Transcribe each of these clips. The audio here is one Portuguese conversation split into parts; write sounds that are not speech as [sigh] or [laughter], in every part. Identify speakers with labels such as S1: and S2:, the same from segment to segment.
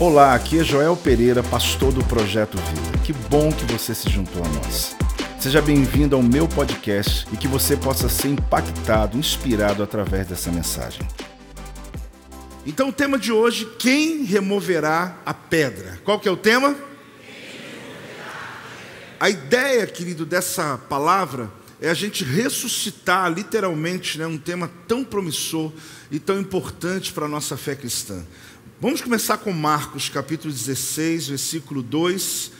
S1: Olá, aqui é Joel Pereira, pastor do Projeto Vida. Que bom que você se juntou a nós. Seja bem-vindo ao meu podcast e que você possa ser impactado, inspirado através dessa mensagem. Então, o tema de hoje, quem removerá a pedra? Qual que é o tema? A ideia, querido, dessa palavra é a gente ressuscitar literalmente né, um tema tão promissor e tão importante para a nossa fé cristã. Vamos começar com Marcos, capítulo 16, versículo 2,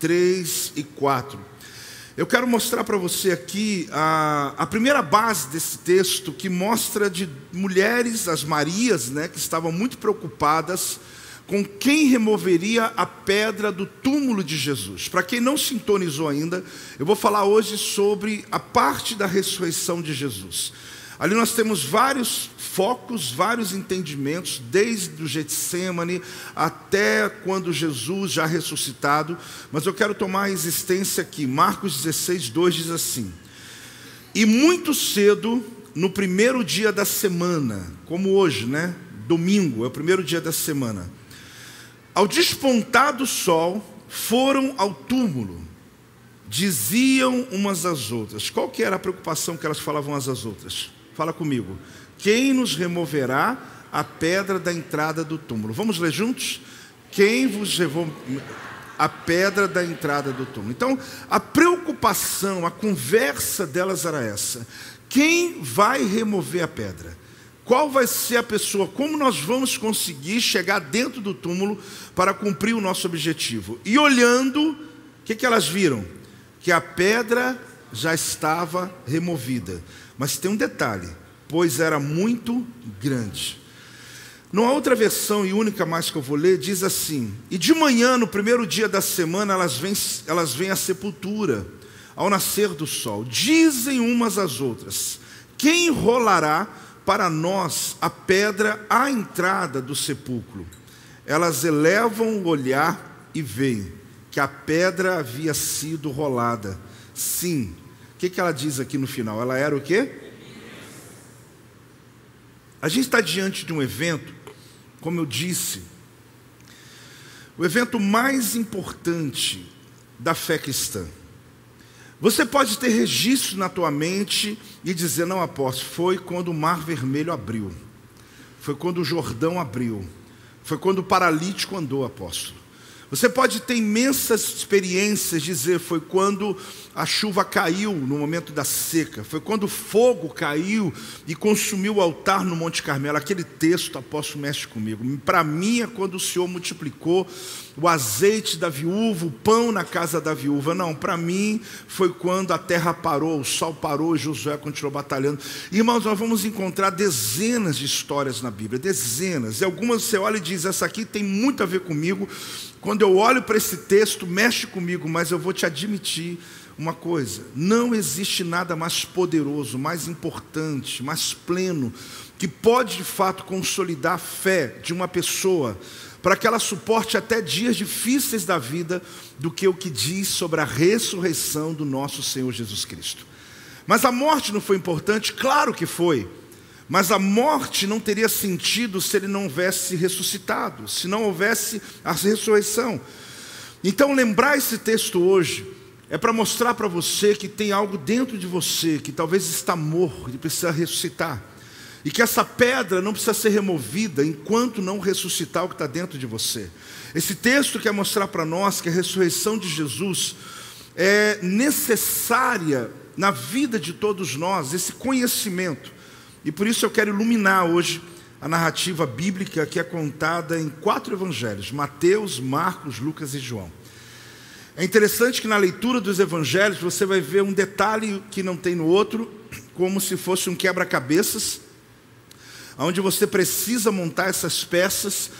S1: 3 e 4. Eu quero mostrar para você aqui a, a primeira base desse texto, que mostra de mulheres, as Marias, né, que estavam muito preocupadas com quem removeria a pedra do túmulo de Jesus. Para quem não sintonizou ainda, eu vou falar hoje sobre a parte da ressurreição de Jesus. Ali nós temos vários focos, vários entendimentos, desde o Getsemane até quando Jesus já ressuscitado, mas eu quero tomar a existência aqui. Marcos 16, 2 diz assim: E muito cedo, no primeiro dia da semana, como hoje, né? Domingo, é o primeiro dia da semana. Ao despontar do sol, foram ao túmulo. Diziam umas às outras. Qual que era a preocupação que elas falavam umas às outras? Fala comigo. Quem nos removerá a pedra da entrada do túmulo? Vamos ler juntos? Quem vos levou a pedra da entrada do túmulo? Então, a preocupação, a conversa delas era essa: quem vai remover a pedra? Qual vai ser a pessoa? Como nós vamos conseguir chegar dentro do túmulo para cumprir o nosso objetivo? E olhando, o que, que elas viram? Que a pedra já estava removida. Mas tem um detalhe: pois era muito grande. Numa outra versão e única mais que eu vou ler, diz assim: E de manhã, no primeiro dia da semana, elas vêm, elas vêm à sepultura, ao nascer do sol. Dizem umas às outras: Quem rolará para nós a pedra à entrada do sepulcro? Elas elevam o olhar e veem que a pedra havia sido rolada. Sim. O que, que ela diz aqui no final? Ela era o quê? A gente está diante de um evento, como eu disse, o evento mais importante da fé cristã. Você pode ter registro na tua mente e dizer, não, apóstolo, foi quando o mar vermelho abriu, foi quando o Jordão abriu, foi quando o paralítico andou, apóstolo. Você pode ter imensas experiências, dizer, foi quando a chuva caiu no momento da seca, foi quando o fogo caiu e consumiu o altar no Monte Carmelo. Aquele texto, apóstolo, mexe comigo. Para mim é quando o Senhor multiplicou o azeite da viúva, o pão na casa da viúva. Não, para mim foi quando a terra parou, o sol parou e Josué continuou batalhando. Irmãos, nós vamos encontrar dezenas de histórias na Bíblia, dezenas. E algumas você olha e diz: essa aqui tem muito a ver comigo. Quando eu olho para esse texto, mexe comigo, mas eu vou te admitir uma coisa: não existe nada mais poderoso, mais importante, mais pleno, que pode de fato consolidar a fé de uma pessoa para que ela suporte até dias difíceis da vida, do que o que diz sobre a ressurreição do nosso Senhor Jesus Cristo. Mas a morte não foi importante? Claro que foi. Mas a morte não teria sentido se ele não houvesse ressuscitado, se não houvesse a ressurreição. Então, lembrar esse texto hoje é para mostrar para você que tem algo dentro de você que talvez está morto e precisa ressuscitar. E que essa pedra não precisa ser removida enquanto não ressuscitar o que está dentro de você. Esse texto quer mostrar para nós que a ressurreição de Jesus é necessária na vida de todos nós, esse conhecimento. E por isso eu quero iluminar hoje a narrativa bíblica que é contada em quatro evangelhos: Mateus, Marcos, Lucas e João. É interessante que na leitura dos evangelhos você vai ver um detalhe que não tem no outro, como se fosse um quebra-cabeças, onde você precisa montar essas peças,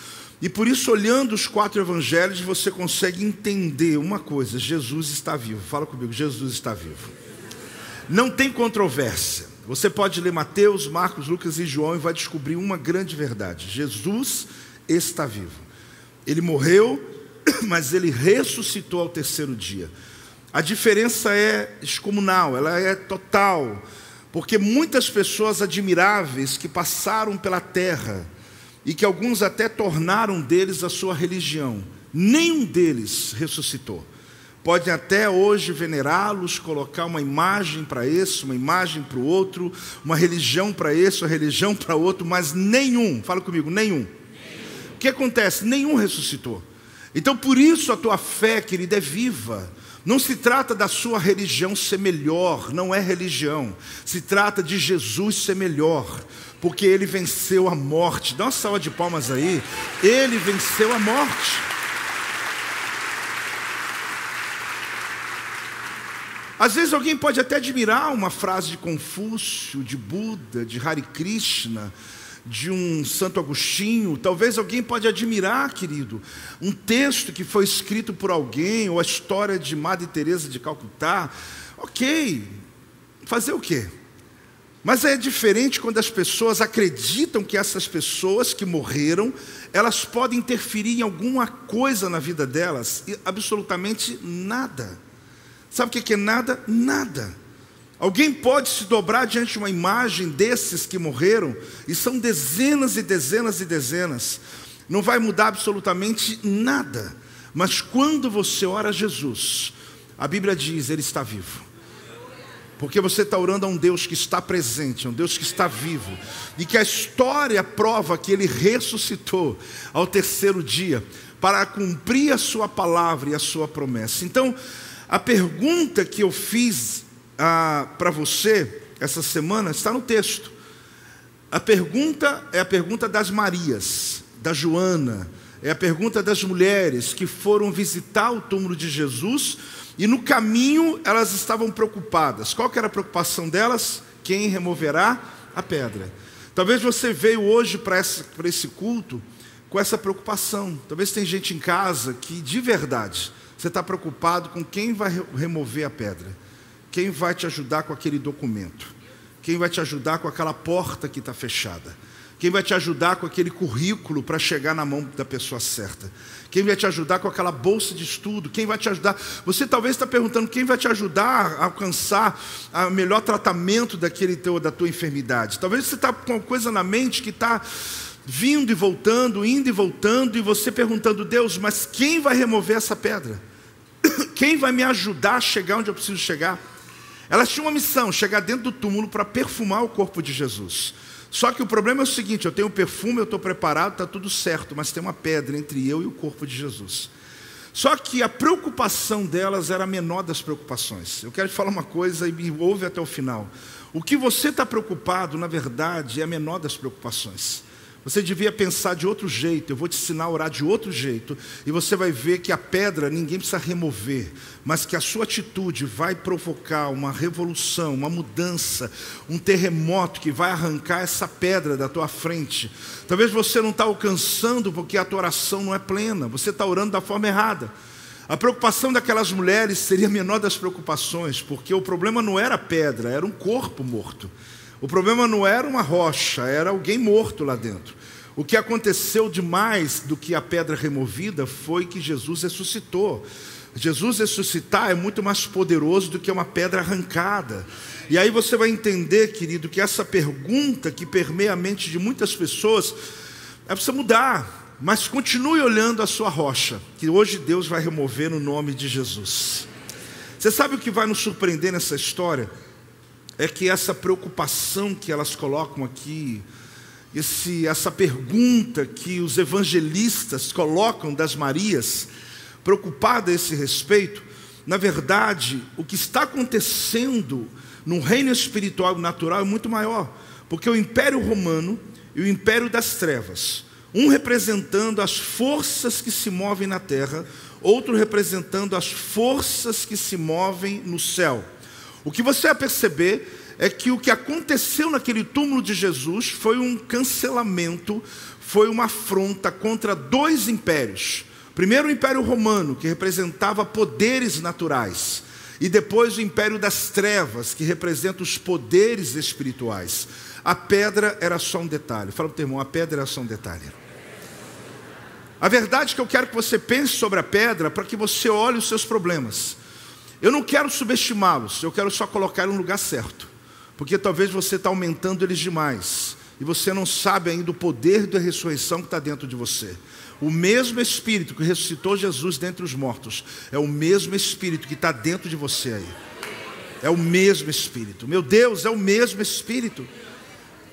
S1: e por isso, olhando os quatro evangelhos, você consegue entender uma coisa: Jesus está vivo. Fala comigo, Jesus está vivo. Não tem controvérsia. Você pode ler Mateus, Marcos, Lucas e João e vai descobrir uma grande verdade: Jesus está vivo. Ele morreu, [coughs] mas ele ressuscitou ao terceiro dia. A diferença é excomunal, ela é total, porque muitas pessoas admiráveis que passaram pela terra e que alguns até tornaram deles a sua religião. Nenhum deles ressuscitou. Podem até hoje venerá-los, colocar uma imagem para esse, uma imagem para o outro, uma religião para esse, uma religião para outro, mas nenhum, fala comigo, nenhum. nenhum. O que acontece? Nenhum ressuscitou. Então por isso a tua fé, querida, é viva. Não se trata da sua religião ser melhor, não é religião. Se trata de Jesus ser melhor, porque ele venceu a morte. Dá uma salva de palmas aí. Ele venceu a morte. Às vezes alguém pode até admirar uma frase de Confúcio, de Buda, de Hare Krishna, de um Santo Agostinho, talvez alguém pode admirar, querido, um texto que foi escrito por alguém, ou a história de Madre Teresa de Calcutá. Ok, fazer o quê? Mas é diferente quando as pessoas acreditam que essas pessoas que morreram, elas podem interferir em alguma coisa na vida delas, e absolutamente nada. Sabe o que é nada? Nada. Alguém pode se dobrar diante de uma imagem desses que morreram, e são dezenas e dezenas e dezenas, não vai mudar absolutamente nada, mas quando você ora a Jesus, a Bíblia diz: Ele está vivo. Porque você está orando a um Deus que está presente, a um Deus que está vivo, e que a história prova que ele ressuscitou ao terceiro dia, para cumprir a sua palavra e a sua promessa. Então, a pergunta que eu fiz ah, para você essa semana está no texto. A pergunta é a pergunta das Marias, da Joana, é a pergunta das mulheres que foram visitar o túmulo de Jesus e no caminho elas estavam preocupadas. Qual era a preocupação delas? Quem removerá a pedra? Talvez você veio hoje para esse culto com essa preocupação. Talvez tem gente em casa que de verdade você está preocupado com quem vai remover a pedra. Quem vai te ajudar com aquele documento? Quem vai te ajudar com aquela porta que está fechada? Quem vai te ajudar com aquele currículo para chegar na mão da pessoa certa? Quem vai te ajudar com aquela bolsa de estudo? Quem vai te ajudar? Você talvez está perguntando quem vai te ajudar a alcançar o melhor tratamento daquele teu, da tua enfermidade. Talvez você está com uma coisa na mente que está vindo e voltando, indo e voltando, e você perguntando, Deus, mas quem vai remover essa pedra? [coughs] Quem vai me ajudar a chegar onde eu preciso chegar? Elas tinham uma missão, chegar dentro do túmulo para perfumar o corpo de Jesus. Só que o problema é o seguinte: eu tenho perfume, eu estou preparado, está tudo certo, mas tem uma pedra entre eu e o corpo de Jesus. Só que a preocupação delas era a menor das preocupações. Eu quero te falar uma coisa e me ouve até o final. O que você está preocupado, na verdade, é a menor das preocupações. Você devia pensar de outro jeito, eu vou te ensinar a orar de outro jeito, e você vai ver que a pedra ninguém precisa remover, mas que a sua atitude vai provocar uma revolução, uma mudança, um terremoto que vai arrancar essa pedra da tua frente. Talvez você não está alcançando porque a tua oração não é plena, você está orando da forma errada. A preocupação daquelas mulheres seria a menor das preocupações, porque o problema não era a pedra, era um corpo morto. O problema não era uma rocha, era alguém morto lá dentro. O que aconteceu demais do que a pedra removida foi que Jesus ressuscitou. Jesus ressuscitar é muito mais poderoso do que uma pedra arrancada. E aí você vai entender, querido, que essa pergunta que permeia a mente de muitas pessoas, é precisa mudar, mas continue olhando a sua rocha, que hoje Deus vai remover no nome de Jesus. Você sabe o que vai nos surpreender nessa história? É que essa preocupação que elas colocam aqui, esse, essa pergunta que os evangelistas colocam das Marias, preocupada a esse respeito, na verdade, o que está acontecendo no reino espiritual e natural é muito maior, porque o Império Romano e o Império das Trevas, um representando as forças que se movem na terra, outro representando as forças que se movem no céu. O que você vai perceber é que o que aconteceu naquele túmulo de Jesus foi um cancelamento, foi uma afronta contra dois impérios. Primeiro, o Império Romano, que representava poderes naturais, e depois o Império das Trevas, que representa os poderes espirituais. A pedra era só um detalhe. Fala para o teu irmão, a pedra era só um detalhe. A verdade é que eu quero que você pense sobre a pedra para que você olhe os seus problemas. Eu não quero subestimá-los, eu quero só colocar no lugar certo porque talvez você está aumentando eles demais. e você não sabe ainda o poder da ressurreição que está dentro de você. O mesmo Espírito que ressuscitou Jesus dentre os mortos é o mesmo Espírito que está dentro de você aí. É o mesmo Espírito. Meu Deus, é o mesmo Espírito.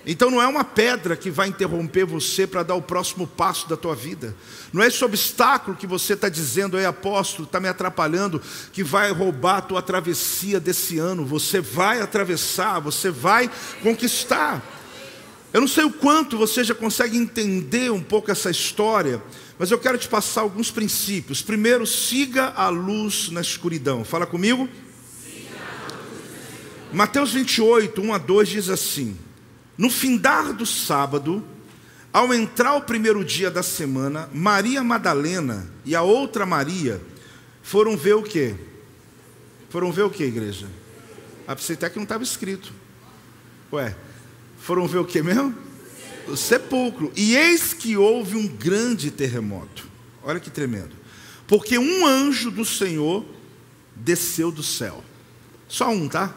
S1: Então não é uma pedra que vai interromper você para dar o próximo passo da tua vida. Não é esse obstáculo que você está dizendo, aí apóstolo, está me atrapalhando, que vai roubar a tua travessia desse ano. Você vai atravessar, você vai conquistar. Eu não sei o quanto você já consegue entender um pouco essa história, mas eu quero te passar alguns princípios. Primeiro, siga a luz na escuridão. Fala comigo. Mateus 28, 1 a 2 diz assim: no findar do sábado, ao entrar o primeiro dia da semana, Maria Madalena e a outra Maria foram ver o quê? Foram ver o quê, igreja? A pensei até que não estava escrito. Ué, foram ver o que mesmo? O sepulcro. E eis que houve um grande terremoto. Olha que tremendo. Porque um anjo do Senhor desceu do céu. Só um, tá?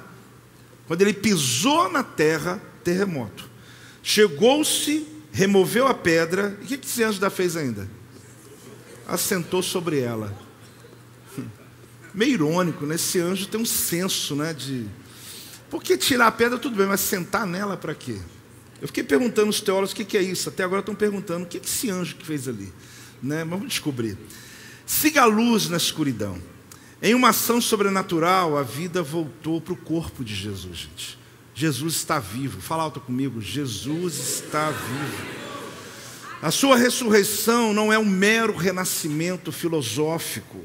S1: Quando ele pisou na terra, terremoto. Chegou-se, removeu a pedra, e o que, esse anjo da fez ainda? Assentou sobre ela. Meio irônico, né? Esse anjo tem um senso, né? De. Porque tirar a pedra tudo bem, mas sentar nela para quê? Eu fiquei perguntando aos teólogos o que, que é isso. Até agora estão perguntando o que, que esse anjo que fez ali. Né? Vamos descobrir. Siga a luz na escuridão. Em uma ação sobrenatural, a vida voltou para o corpo de Jesus, gente. Jesus está vivo. Fala alto comigo. Jesus está vivo. A sua ressurreição não é um mero renascimento filosófico.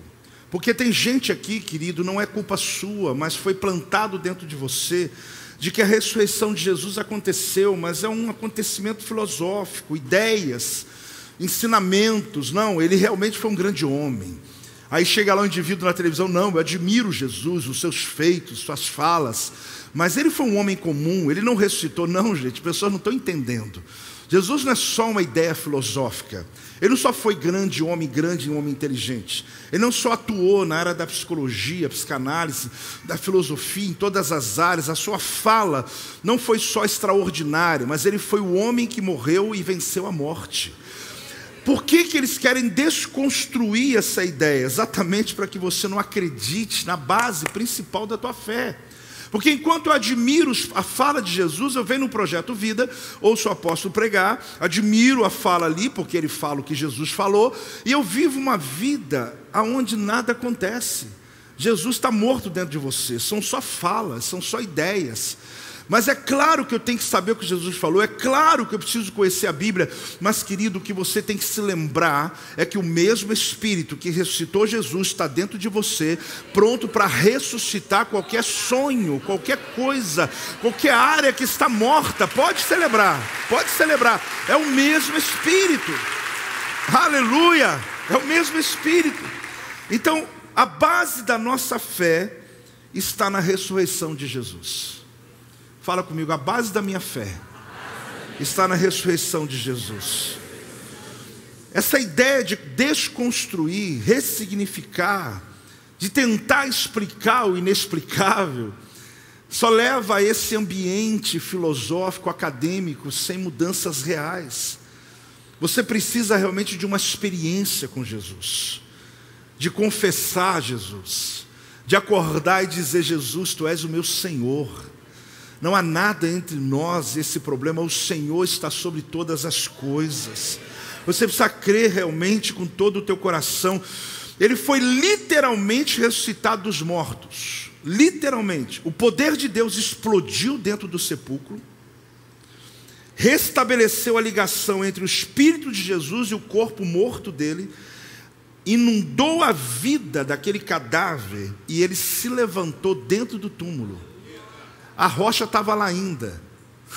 S1: Porque tem gente aqui, querido, não é culpa sua, mas foi plantado dentro de você de que a ressurreição de Jesus aconteceu, mas é um acontecimento filosófico, ideias, ensinamentos. Não, ele realmente foi um grande homem. Aí chega lá um indivíduo na televisão, não, eu admiro Jesus, os seus feitos, suas falas, mas ele foi um homem comum, ele não ressuscitou. Não, gente, as pessoas não estão entendendo. Jesus não é só uma ideia filosófica. Ele não só foi grande homem, grande homem inteligente. Ele não só atuou na área da psicologia, psicanálise, da filosofia, em todas as áreas. A sua fala não foi só extraordinária, mas ele foi o homem que morreu e venceu a morte. Por que, que eles querem desconstruir essa ideia? Exatamente para que você não acredite na base principal da tua fé. Porque enquanto eu admiro a fala de Jesus, eu venho no projeto Vida, ouço o apóstolo pregar, admiro a fala ali, porque ele fala o que Jesus falou, e eu vivo uma vida onde nada acontece. Jesus está morto dentro de você, são só falas, são só ideias. Mas é claro que eu tenho que saber o que Jesus falou, é claro que eu preciso conhecer a Bíblia, mas querido, o que você tem que se lembrar é que o mesmo Espírito que ressuscitou Jesus está dentro de você, pronto para ressuscitar qualquer sonho, qualquer coisa, qualquer área que está morta. Pode celebrar, pode celebrar, é o mesmo Espírito, aleluia, é o mesmo Espírito. Então, a base da nossa fé está na ressurreição de Jesus. Fala comigo, a base da minha fé está na ressurreição de Jesus. Essa ideia de desconstruir, ressignificar, de tentar explicar o inexplicável, só leva a esse ambiente filosófico, acadêmico, sem mudanças reais. Você precisa realmente de uma experiência com Jesus, de confessar Jesus, de acordar e dizer: Jesus, tu és o meu Senhor. Não há nada entre nós esse problema, o Senhor está sobre todas as coisas. Você precisa crer realmente com todo o teu coração. Ele foi literalmente ressuscitado dos mortos. Literalmente. O poder de Deus explodiu dentro do sepulcro. Restabeleceu a ligação entre o espírito de Jesus e o corpo morto dele. Inundou a vida daquele cadáver e ele se levantou dentro do túmulo. A rocha estava lá ainda,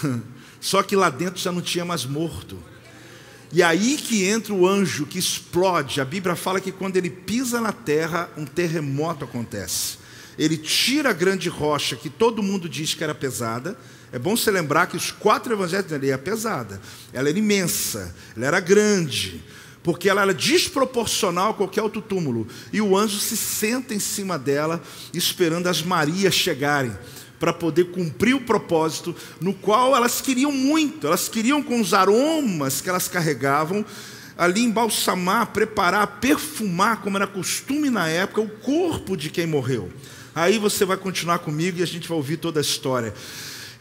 S1: [laughs] só que lá dentro já não tinha mais morto. E aí que entra o anjo que explode. A Bíblia fala que quando ele pisa na terra, um terremoto acontece. Ele tira a grande rocha que todo mundo diz que era pesada. É bom você lembrar que os quatro evangelhos dele é pesada. Ela era imensa, ela era grande, porque ela era desproporcional a qualquer outro túmulo. E o anjo se senta em cima dela, esperando as Marias chegarem para poder cumprir o propósito no qual elas queriam muito, elas queriam com os aromas que elas carregavam, ali embalsamar, preparar, perfumar, como era costume na época, o corpo de quem morreu. Aí você vai continuar comigo e a gente vai ouvir toda a história.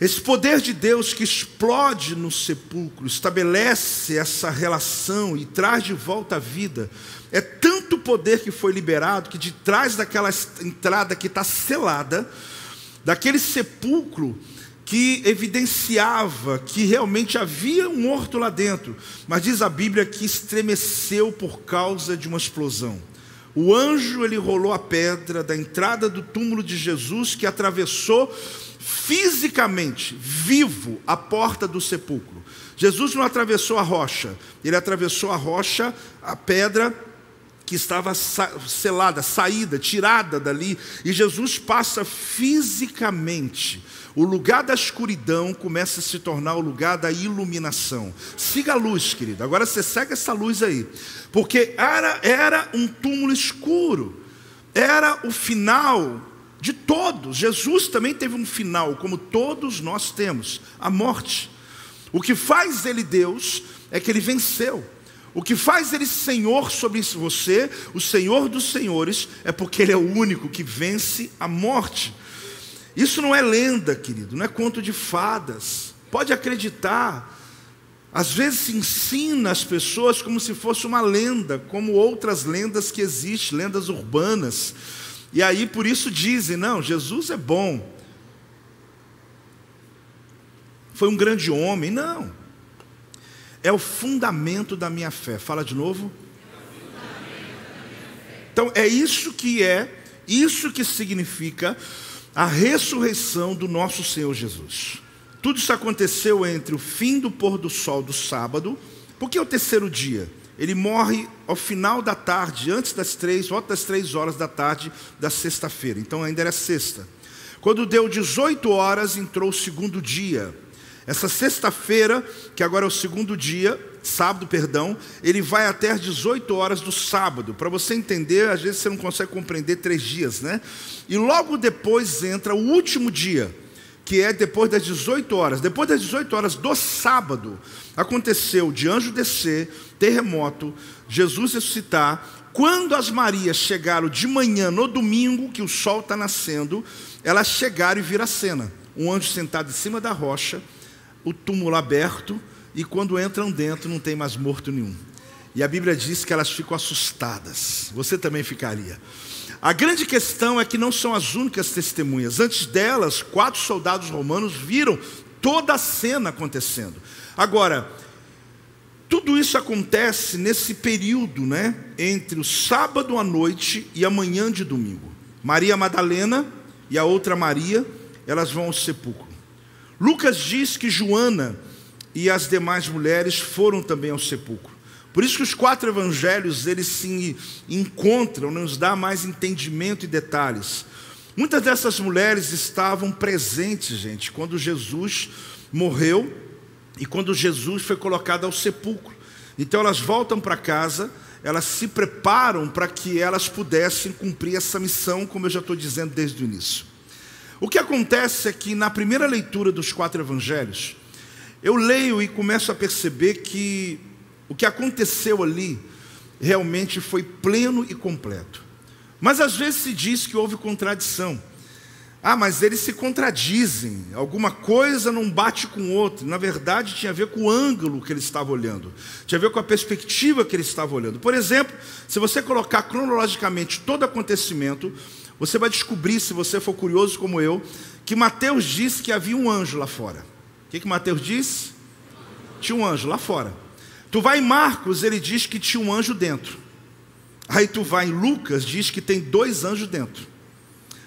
S1: Esse poder de Deus que explode no sepulcro, estabelece essa relação e traz de volta a vida. É tanto poder que foi liberado que de trás daquela entrada que está selada, daquele sepulcro que evidenciava que realmente havia um morto lá dentro, mas diz a Bíblia que estremeceu por causa de uma explosão. O anjo ele rolou a pedra da entrada do túmulo de Jesus que atravessou fisicamente, vivo, a porta do sepulcro. Jesus não atravessou a rocha, ele atravessou a rocha, a pedra que estava selada, saída, tirada dali, e Jesus passa fisicamente. O lugar da escuridão começa a se tornar o lugar da iluminação. Siga a luz, querido. Agora você segue essa luz aí. Porque era, era um túmulo escuro. Era o final de todos. Jesus também teve um final, como todos nós temos: a morte. O que faz ele Deus é que ele venceu. O que faz ele Senhor sobre você, o Senhor dos Senhores, é porque ele é o único que vence a morte. Isso não é lenda, querido, não é conto de fadas. Pode acreditar. Às vezes se ensina as pessoas como se fosse uma lenda, como outras lendas que existem, lendas urbanas. E aí por isso dizem: não, Jesus é bom. Foi um grande homem. Não. É o fundamento da minha fé. Fala de novo. Então é isso que é, isso que significa a ressurreição do nosso Senhor Jesus. Tudo isso aconteceu entre o fim do pôr do sol do sábado, porque é o terceiro dia. Ele morre ao final da tarde, antes das três, volta das três horas da tarde da sexta-feira. Então ainda era sexta. Quando deu 18 horas, entrou o segundo dia. Essa sexta-feira, que agora é o segundo dia, sábado, perdão, ele vai até às 18 horas do sábado. Para você entender, às vezes você não consegue compreender três dias, né? E logo depois entra o último dia, que é depois das 18 horas. Depois das 18 horas do sábado, aconteceu de anjo descer, terremoto, Jesus ressuscitar. Quando as Marias chegaram de manhã no domingo, que o sol está nascendo, elas chegaram e viram a cena. Um anjo sentado em cima da rocha, o túmulo aberto, e quando entram dentro não tem mais morto nenhum. E a Bíblia diz que elas ficam assustadas. Você também ficaria. A grande questão é que não são as únicas testemunhas. Antes delas, quatro soldados romanos viram toda a cena acontecendo. Agora, tudo isso acontece nesse período, né, entre o sábado à noite e a manhã de domingo. Maria Madalena e a outra Maria, elas vão ao sepulcro. Lucas diz que Joana e as demais mulheres foram também ao sepulcro. Por isso que os quatro evangelhos eles se encontram, nos dá mais entendimento e detalhes. Muitas dessas mulheres estavam presentes, gente, quando Jesus morreu e quando Jesus foi colocado ao sepulcro. Então elas voltam para casa, elas se preparam para que elas pudessem cumprir essa missão, como eu já estou dizendo desde o início. O que acontece é que na primeira leitura dos quatro evangelhos, eu leio e começo a perceber que o que aconteceu ali realmente foi pleno e completo. Mas às vezes se diz que houve contradição. Ah, mas eles se contradizem, alguma coisa não bate com o outro. Na verdade, tinha a ver com o ângulo que ele estava olhando, tinha a ver com a perspectiva que ele estava olhando. Por exemplo, se você colocar cronologicamente todo acontecimento, você vai descobrir, se você for curioso como eu, que Mateus disse que havia um anjo lá fora que, que Mateus diz? Tinha um anjo lá fora. Tu vai em Marcos, ele diz que tinha um anjo dentro. Aí tu vai em Lucas, diz que tem dois anjos dentro.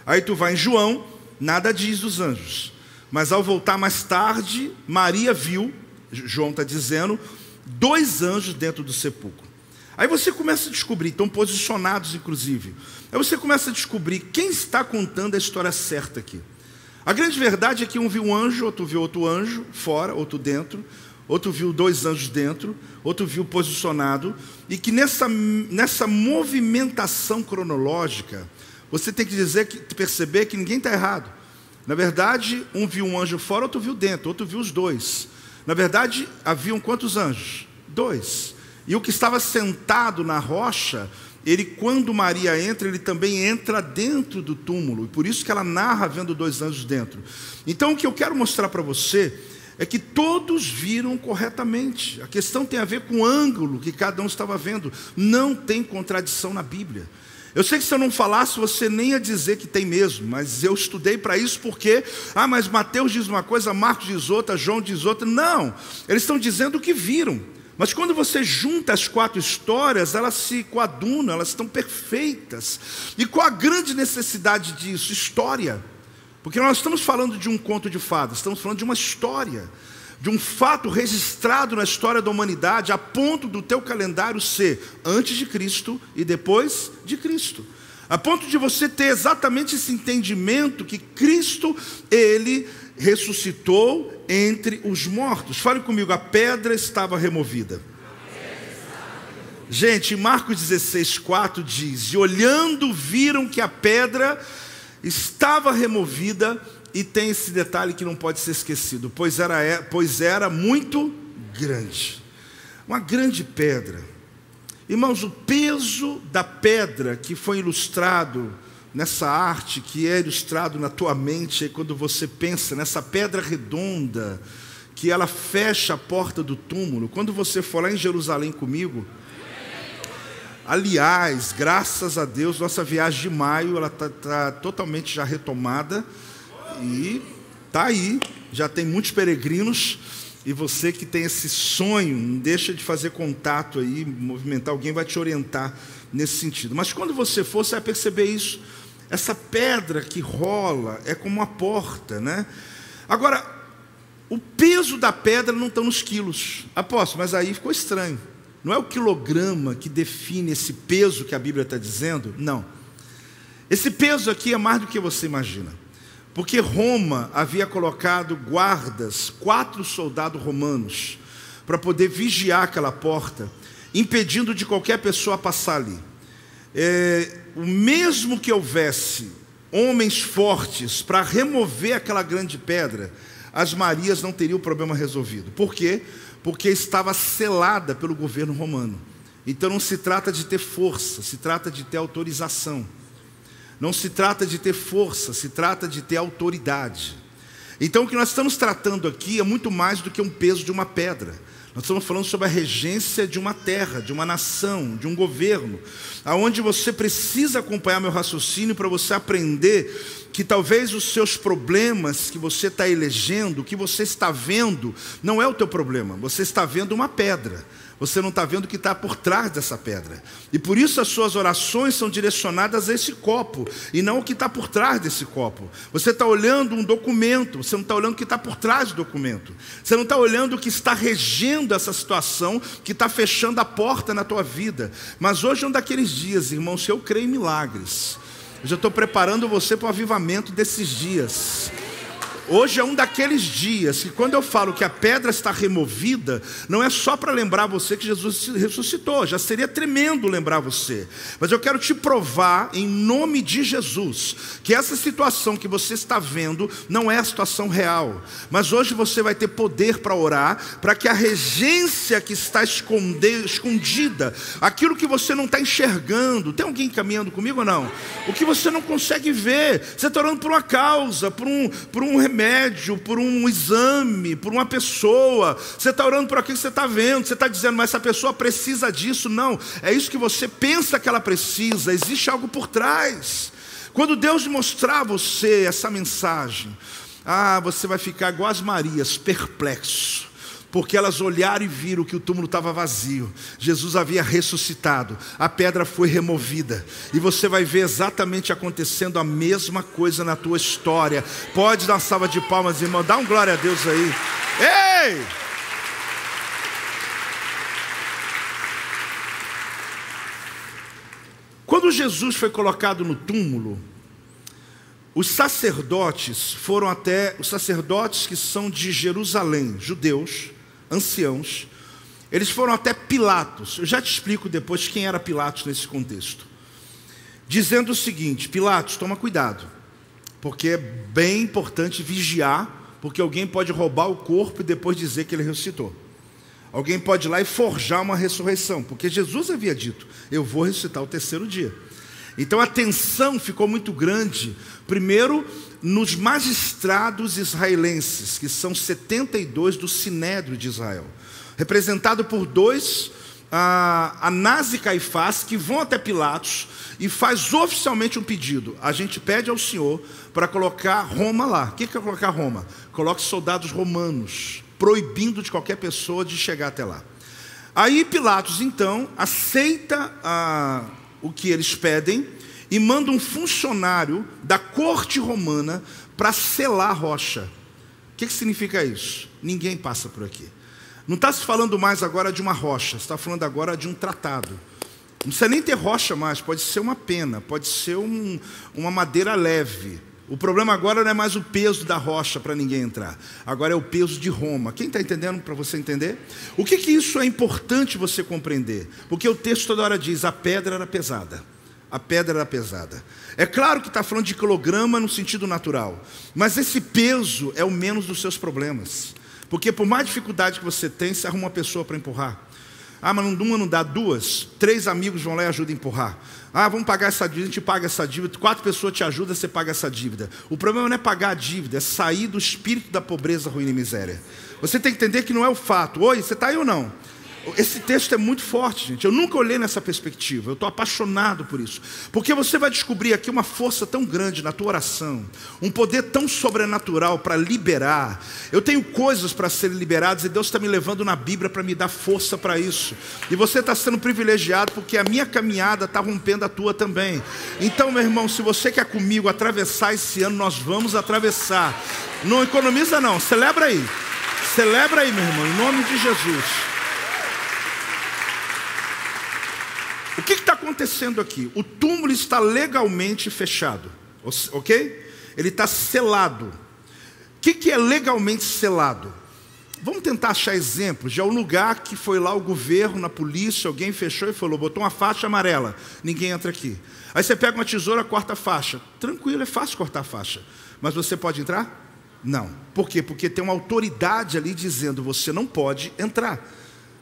S1: Aí tu vai em João, nada diz dos anjos. Mas ao voltar mais tarde, Maria viu, João está dizendo, dois anjos dentro do sepulcro. Aí você começa a descobrir, estão posicionados inclusive. Aí você começa a descobrir quem está contando a história certa aqui. A grande verdade é que um viu um anjo, outro viu outro anjo fora, outro dentro, outro viu dois anjos dentro, outro viu posicionado, e que nessa, nessa movimentação cronológica, você tem que dizer que perceber que ninguém está errado. Na verdade, um viu um anjo fora, outro viu dentro, outro viu os dois. Na verdade, haviam quantos anjos? Dois. E o que estava sentado na rocha, ele, quando Maria entra, ele também entra dentro do túmulo. E por isso que ela narra vendo dois anjos dentro. Então, o que eu quero mostrar para você é que todos viram corretamente. A questão tem a ver com o ângulo que cada um estava vendo. Não tem contradição na Bíblia. Eu sei que se eu não falasse, você nem ia dizer que tem mesmo, mas eu estudei para isso porque, ah, mas Mateus diz uma coisa, Marcos diz outra, João diz outra. Não, eles estão dizendo o que viram. Mas quando você junta as quatro histórias, elas se coadunam, elas estão perfeitas. E qual a grande necessidade disso? História. Porque nós estamos falando de um conto de fadas, estamos falando de uma história, de um fato registrado na história da humanidade, a ponto do teu calendário ser antes de Cristo e depois de Cristo. A ponto de você ter exatamente esse entendimento que Cristo, ele ressuscitou entre os mortos. Fale comigo, a pedra estava removida. Gente, Marcos 16, 4 diz: E olhando, viram que a pedra estava removida, e tem esse detalhe que não pode ser esquecido, pois era, é, pois era muito grande. Uma grande pedra. Irmãos, o peso da pedra que foi ilustrado nessa arte, que é ilustrado na tua mente, quando você pensa nessa pedra redonda, que ela fecha a porta do túmulo. Quando você for lá em Jerusalém comigo, Aliás, graças a Deus, nossa viagem de maio ela está tá totalmente já retomada e tá aí. Já tem muitos peregrinos e você que tem esse sonho, não deixa de fazer contato aí, movimentar alguém vai te orientar nesse sentido. Mas quando você for, você vai perceber isso. Essa pedra que rola é como uma porta, né? Agora, o peso da pedra não está nos quilos. Aposto, mas aí ficou estranho. Não é o quilograma que define esse peso que a Bíblia está dizendo, não. Esse peso aqui é mais do que você imagina. Porque Roma havia colocado guardas, quatro soldados romanos, para poder vigiar aquela porta, impedindo de qualquer pessoa passar ali. É, o mesmo que houvesse homens fortes para remover aquela grande pedra, as Marias não teriam o problema resolvido. Por quê? porque estava selada pelo governo romano. Então não se trata de ter força, se trata de ter autorização. Não se trata de ter força, se trata de ter autoridade. Então o que nós estamos tratando aqui é muito mais do que um peso de uma pedra. Nós estamos falando sobre a regência de uma terra, de uma nação, de um governo, aonde você precisa acompanhar meu raciocínio para você aprender que talvez os seus problemas que você está elegendo, o que você está vendo, não é o teu problema. Você está vendo uma pedra. Você não está vendo o que está por trás dessa pedra. E por isso as suas orações são direcionadas a esse copo, e não o que está por trás desse copo. Você está olhando um documento, você não está olhando o que está por trás do documento. Você não está olhando o que está regendo essa situação, que está fechando a porta na tua vida. Mas hoje é um daqueles dias, irmãos, que eu creio em milagres. Eu já estou preparando você para o avivamento desses dias. Hoje é um daqueles dias que, quando eu falo que a pedra está removida, não é só para lembrar você que Jesus ressuscitou, já seria tremendo lembrar você, mas eu quero te provar, em nome de Jesus, que essa situação que você está vendo não é a situação real, mas hoje você vai ter poder para orar, para que a regência que está escondida, aquilo que você não está enxergando, tem alguém caminhando comigo ou não? O que você não consegue ver, você está orando por uma causa, por um, por um remédio remédio, por um exame, por uma pessoa. Você está orando por aquilo que você está vendo. Você está dizendo, mas essa pessoa precisa disso. Não, é isso que você pensa que ela precisa. Existe algo por trás. Quando Deus mostrar a você essa mensagem, ah, você vai ficar igual as Marias, perplexo porque elas olharam e viram que o túmulo estava vazio. Jesus havia ressuscitado, a pedra foi removida, e você vai ver exatamente acontecendo a mesma coisa na tua história. Pode dar salva de palmas, irmão, dá um glória a Deus aí. Ei! Quando Jesus foi colocado no túmulo, os sacerdotes foram até os sacerdotes que são de Jerusalém, judeus, anciãos, eles foram até Pilatos. Eu já te explico depois quem era Pilatos nesse contexto. Dizendo o seguinte: Pilatos, toma cuidado. porque é bem importante vigiar, porque alguém pode roubar o corpo e depois dizer que ele ressuscitou. Alguém pode ir lá e forjar uma ressurreição, porque Jesus havia dito: Eu vou ressuscitar o terceiro dia. Então a tensão ficou muito grande, primeiro nos magistrados israelenses, que são 72 do Sinédrio de Israel, representado por dois, a Anás e Caifás, que vão até Pilatos e faz oficialmente um pedido. A gente pede ao Senhor para colocar Roma lá. O que é colocar Roma? Coloque soldados romanos, proibindo de qualquer pessoa de chegar até lá. Aí Pilatos, então, aceita a o que eles pedem e manda um funcionário da corte romana para selar a rocha. O que, que significa isso? Ninguém passa por aqui. Não está se falando mais agora de uma rocha, está falando agora de um tratado. Não precisa nem ter rocha mais, pode ser uma pena, pode ser um, uma madeira leve. O problema agora não é mais o peso da rocha para ninguém entrar, agora é o peso de Roma. Quem está entendendo para você entender? O que, que isso é importante você compreender? Porque o texto toda hora diz: a pedra era pesada. A pedra era pesada. É claro que está falando de quilograma no sentido natural, mas esse peso é o menos dos seus problemas. Porque por mais dificuldade que você tem, você arruma uma pessoa para empurrar. Ah, mas uma não dá duas. Três amigos vão lá e ajudam a empurrar. Ah, vamos pagar essa dívida, a gente paga essa dívida. Quatro pessoas te ajudam, você paga essa dívida. O problema não é pagar a dívida, é sair do espírito da pobreza, ruína e miséria. Você tem que entender que não é o fato. Oi, você está aí ou não? Esse texto é muito forte, gente. Eu nunca olhei nessa perspectiva. Eu estou apaixonado por isso. Porque você vai descobrir aqui uma força tão grande na tua oração, um poder tão sobrenatural para liberar. Eu tenho coisas para serem liberadas e Deus está me levando na Bíblia para me dar força para isso. E você está sendo privilegiado porque a minha caminhada está rompendo a tua também. Então, meu irmão, se você quer comigo atravessar esse ano, nós vamos atravessar. Não economiza, não. Celebra aí. Celebra aí, meu irmão, em nome de Jesus. O que está acontecendo aqui? O túmulo está legalmente fechado, ok? Ele está selado. O que, que é legalmente selado? Vamos tentar achar exemplos de um lugar que foi lá o governo, na polícia, alguém fechou e falou, botou uma faixa amarela, ninguém entra aqui. Aí você pega uma tesoura, corta a faixa. Tranquilo, é fácil cortar a faixa. Mas você pode entrar? Não. Por quê? Porque tem uma autoridade ali dizendo, você não pode entrar.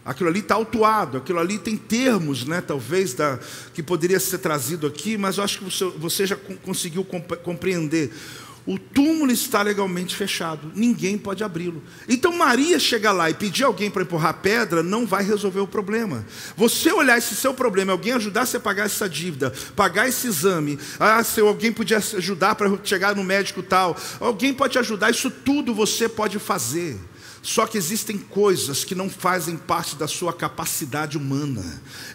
S1: Aquilo ali está autuado, aquilo ali tem termos, né, talvez, da, que poderia ser trazido aqui, mas eu acho que você, você já conseguiu compreender. O túmulo está legalmente fechado, ninguém pode abri-lo. Então Maria chegar lá e pedir alguém para empurrar a pedra não vai resolver o problema. Você olhar esse seu problema, alguém ajudar você a pagar essa dívida, pagar esse exame, ah, se alguém podia ajudar para chegar no médico tal, alguém pode ajudar, isso tudo você pode fazer. Só que existem coisas que não fazem parte da sua capacidade humana.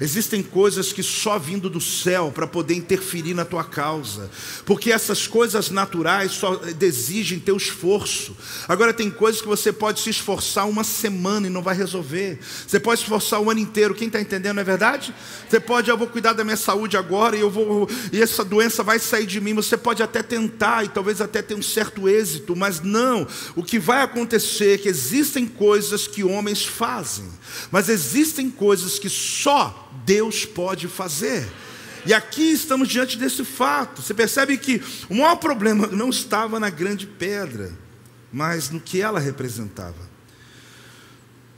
S1: Existem coisas que só vindo do céu para poder interferir na tua causa. Porque essas coisas naturais só exigem teu esforço. Agora tem coisas que você pode se esforçar uma semana e não vai resolver. Você pode se esforçar o ano inteiro. Quem está entendendo, não é verdade? Você pode, eu vou cuidar da minha saúde agora e eu vou e essa doença vai sair de mim. Você pode até tentar e talvez até ter um certo êxito, mas não. O que vai acontecer é que existe existem coisas que homens fazem, mas existem coisas que só Deus pode fazer. E aqui estamos diante desse fato. Você percebe que o maior problema não estava na grande pedra, mas no que ela representava.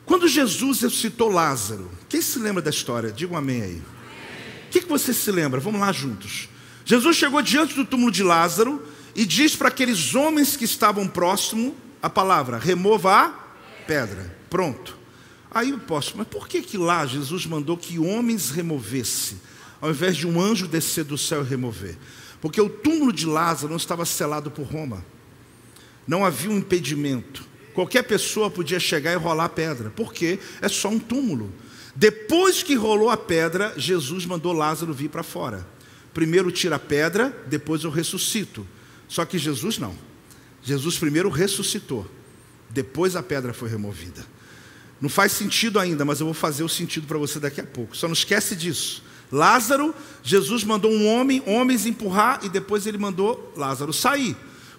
S1: Quando Jesus ressuscitou Lázaro, quem se lembra da história? Diga um amém aí. O que, que você se lembra? Vamos lá juntos. Jesus chegou diante do túmulo de Lázaro e diz para aqueles homens que estavam próximo a palavra: remova a pedra. Pronto. Aí eu posso, mas por que que lá Jesus mandou que homens removesse, ao invés de um anjo descer do céu e remover? Porque o túmulo de Lázaro não estava selado por Roma. Não havia um impedimento. Qualquer pessoa podia chegar e rolar a pedra, porque é só um túmulo. Depois que rolou a pedra, Jesus mandou Lázaro vir para fora. Primeiro tira a pedra, depois eu ressuscito. Só que Jesus não. Jesus primeiro ressuscitou. Depois a pedra foi removida. Não faz sentido ainda, mas eu vou fazer o sentido para você daqui a pouco. Só não esquece disso. Lázaro, Jesus mandou um homem, homens empurrar e depois ele mandou Lázaro sair.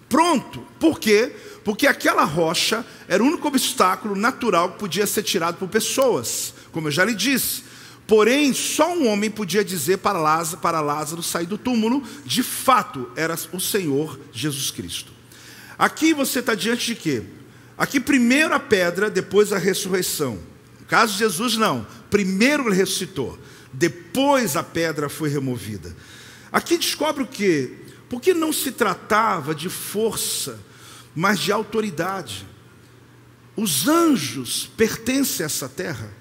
S1: Pronto. Por quê? Porque aquela rocha era o único obstáculo natural que podia ser tirado por pessoas, como eu já lhe disse. Porém, só um homem podia dizer para Lázaro, para Lázaro sair do túmulo, de fato, era o Senhor Jesus Cristo. Aqui você está diante de quê? Aqui primeiro a pedra, depois a ressurreição. No caso de Jesus, não. Primeiro ele ressuscitou, depois a pedra foi removida. Aqui descobre o quê? Porque não se tratava de força, mas de autoridade. Os anjos pertencem a essa terra.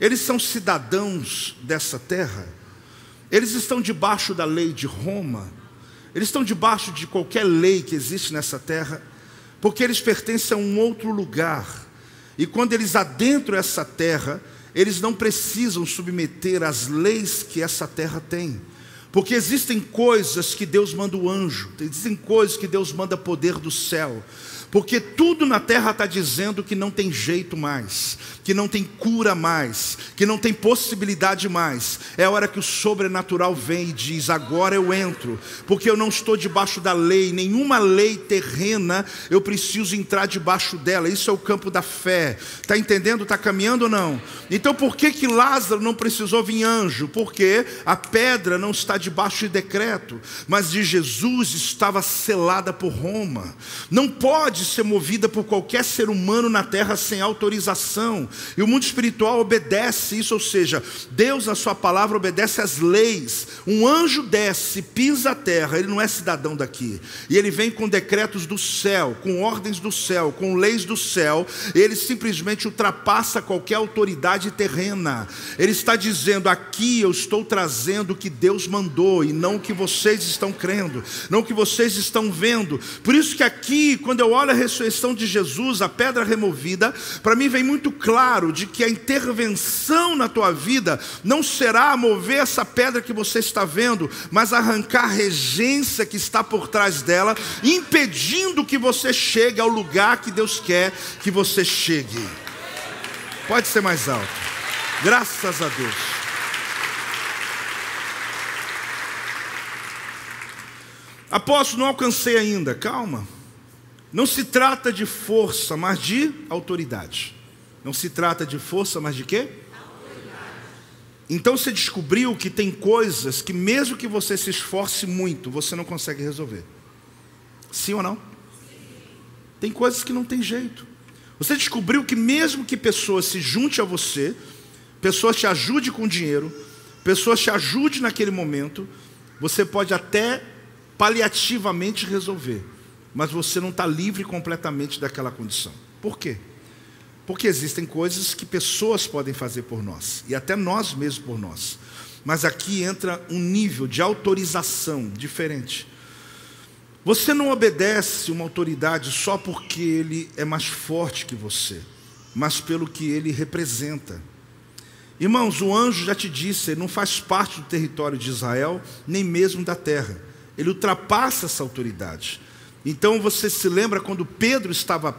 S1: Eles são cidadãos dessa terra. Eles estão debaixo da lei de Roma. Eles estão debaixo de qualquer lei que existe nessa terra, porque eles pertencem a um outro lugar. E quando eles adentram essa terra, eles não precisam submeter às leis que essa terra tem. Porque existem coisas que Deus manda o anjo, existem coisas que Deus manda poder do céu. Porque tudo na terra está dizendo que não tem jeito mais, que não tem cura mais, que não tem possibilidade mais. É hora que o sobrenatural vem e diz: agora eu entro, porque eu não estou debaixo da lei, nenhuma lei terrena, eu preciso entrar debaixo dela. Isso é o campo da fé. Está entendendo? Está caminhando ou não? Então por que, que Lázaro não precisou vir anjo? Porque a pedra não está debaixo de decreto, mas de Jesus estava selada por Roma. Não pode pode ser movida por qualquer ser humano na terra sem autorização. E o mundo espiritual obedece isso, ou seja, Deus, na Sua palavra, obedece às leis. Um anjo desce, pisa a terra, ele não é cidadão daqui. E ele vem com decretos do céu, com ordens do céu, com leis do céu. Ele simplesmente ultrapassa qualquer autoridade terrena. Ele está dizendo: aqui eu estou trazendo o que Deus mandou e não o que vocês estão crendo, não o que vocês estão vendo. Por isso que aqui, quando eu olho a ressurreição de Jesus, a pedra removida, para mim vem muito claro de que a intervenção na tua vida não será mover essa pedra que você está vendo, mas arrancar a regência que está por trás dela, impedindo que você chegue ao lugar que Deus quer que você chegue. Pode ser mais alto. Graças a Deus. Apóstolo, não alcancei ainda. Calma. Não se trata de força, mas de autoridade. Não se trata de força, mas de quê? Então você descobriu que tem coisas que, mesmo que você se esforce muito, você não consegue resolver. Sim ou não? Tem coisas que não tem jeito. Você descobriu que, mesmo que pessoas se junte a você, pessoas te ajude com dinheiro, pessoas te ajude naquele momento, você pode até paliativamente resolver mas você não está livre completamente daquela condição. Por quê? Porque existem coisas que pessoas podem fazer por nós, e até nós mesmos por nós. Mas aqui entra um nível de autorização diferente. Você não obedece uma autoridade só porque ele é mais forte que você, mas pelo que ele representa. Irmãos, o anjo já te disse, ele não faz parte do território de Israel, nem mesmo da terra. Ele ultrapassa essa autoridade. Então você se lembra quando Pedro estava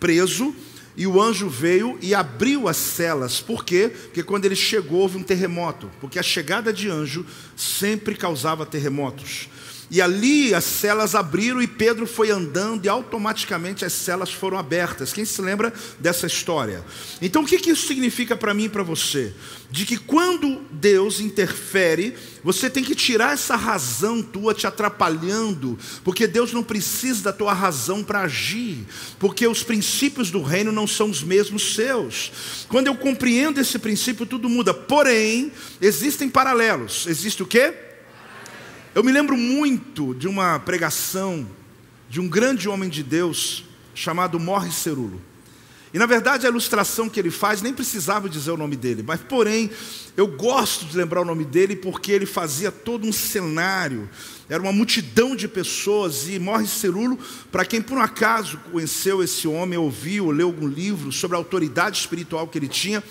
S1: preso e o anjo veio e abriu as celas. Por quê? Porque quando ele chegou houve um terremoto. Porque a chegada de anjo sempre causava terremotos. E ali as celas abriram e Pedro foi andando e automaticamente as celas foram abertas. Quem se lembra dessa história? Então o que, isso significa para mim e para você? De que quando Deus interfere, você tem que tirar essa razão tua te atrapalhando, porque Deus não precisa da tua razão para agir, porque os princípios do reino não são os mesmos seus. Quando eu compreendo esse princípio, tudo muda. Porém, existem paralelos. Existe o quê? Eu me lembro muito de uma pregação de um grande homem de Deus chamado Morris Cerulo. E na verdade a ilustração que ele faz nem precisava dizer o nome dele, mas porém eu gosto de lembrar o nome dele porque ele fazia todo um cenário, era uma multidão de pessoas e Morris Cerulo, para quem por um acaso conheceu esse homem, ouviu, leu algum livro sobre a autoridade espiritual que ele tinha,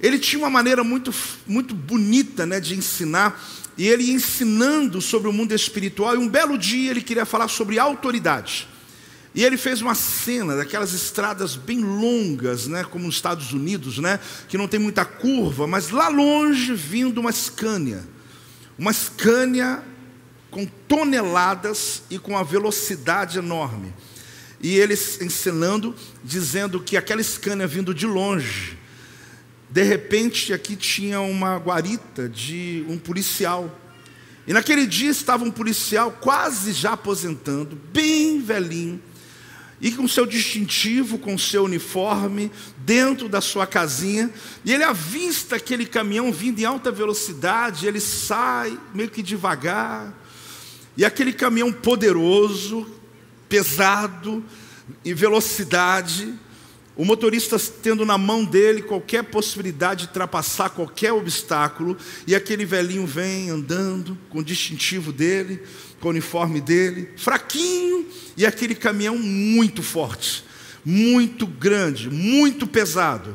S1: ele tinha uma maneira muito, muito bonita né, de ensinar e ele ensinando sobre o mundo espiritual, e um belo dia ele queria falar sobre autoridade. E ele fez uma cena daquelas estradas bem longas, né, como nos Estados Unidos, né, que não tem muita curva, mas lá longe vindo uma Scania. Uma Scania com toneladas e com uma velocidade enorme. E eles ensinando, dizendo que aquela Scania vindo de longe, de repente aqui tinha uma guarita de um policial. E naquele dia estava um policial quase já aposentando, bem velhinho, e com seu distintivo, com seu uniforme, dentro da sua casinha, e ele avista aquele caminhão vindo em alta velocidade, ele sai meio que devagar, e aquele caminhão poderoso, pesado, em velocidade, o motorista tendo na mão dele qualquer possibilidade de ultrapassar qualquer obstáculo, e aquele velhinho vem andando com o distintivo dele, com o uniforme dele, fraquinho, e aquele caminhão muito forte, muito grande, muito pesado.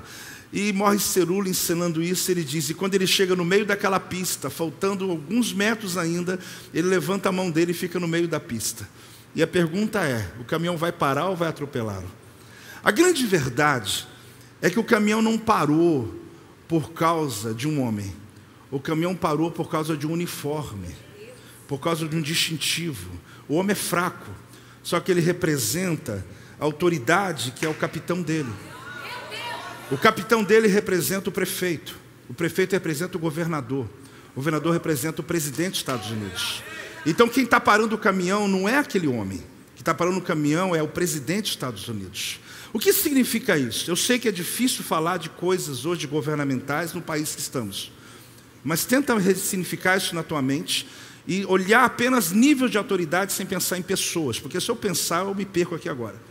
S1: E Morris Cerula ensinando isso, ele diz: e quando ele chega no meio daquela pista, faltando alguns metros ainda, ele levanta a mão dele e fica no meio da pista. E a pergunta é: o caminhão vai parar ou vai atropelá-lo? A grande verdade é que o caminhão não parou por causa de um homem. O caminhão parou por causa de um uniforme, por causa de um distintivo. O homem é fraco, só que ele representa a autoridade que é o capitão dele. O capitão dele representa o prefeito. O prefeito representa o governador. O governador representa o presidente dos Estados Unidos. Então quem está parando o caminhão não é aquele homem. Quem está parando o caminhão é o presidente dos Estados Unidos. O que significa isso? Eu sei que é difícil falar de coisas hoje governamentais no país que estamos, mas tenta ressignificar isso na tua mente e olhar apenas nível de autoridade sem pensar em pessoas, porque se eu pensar, eu me perco aqui agora.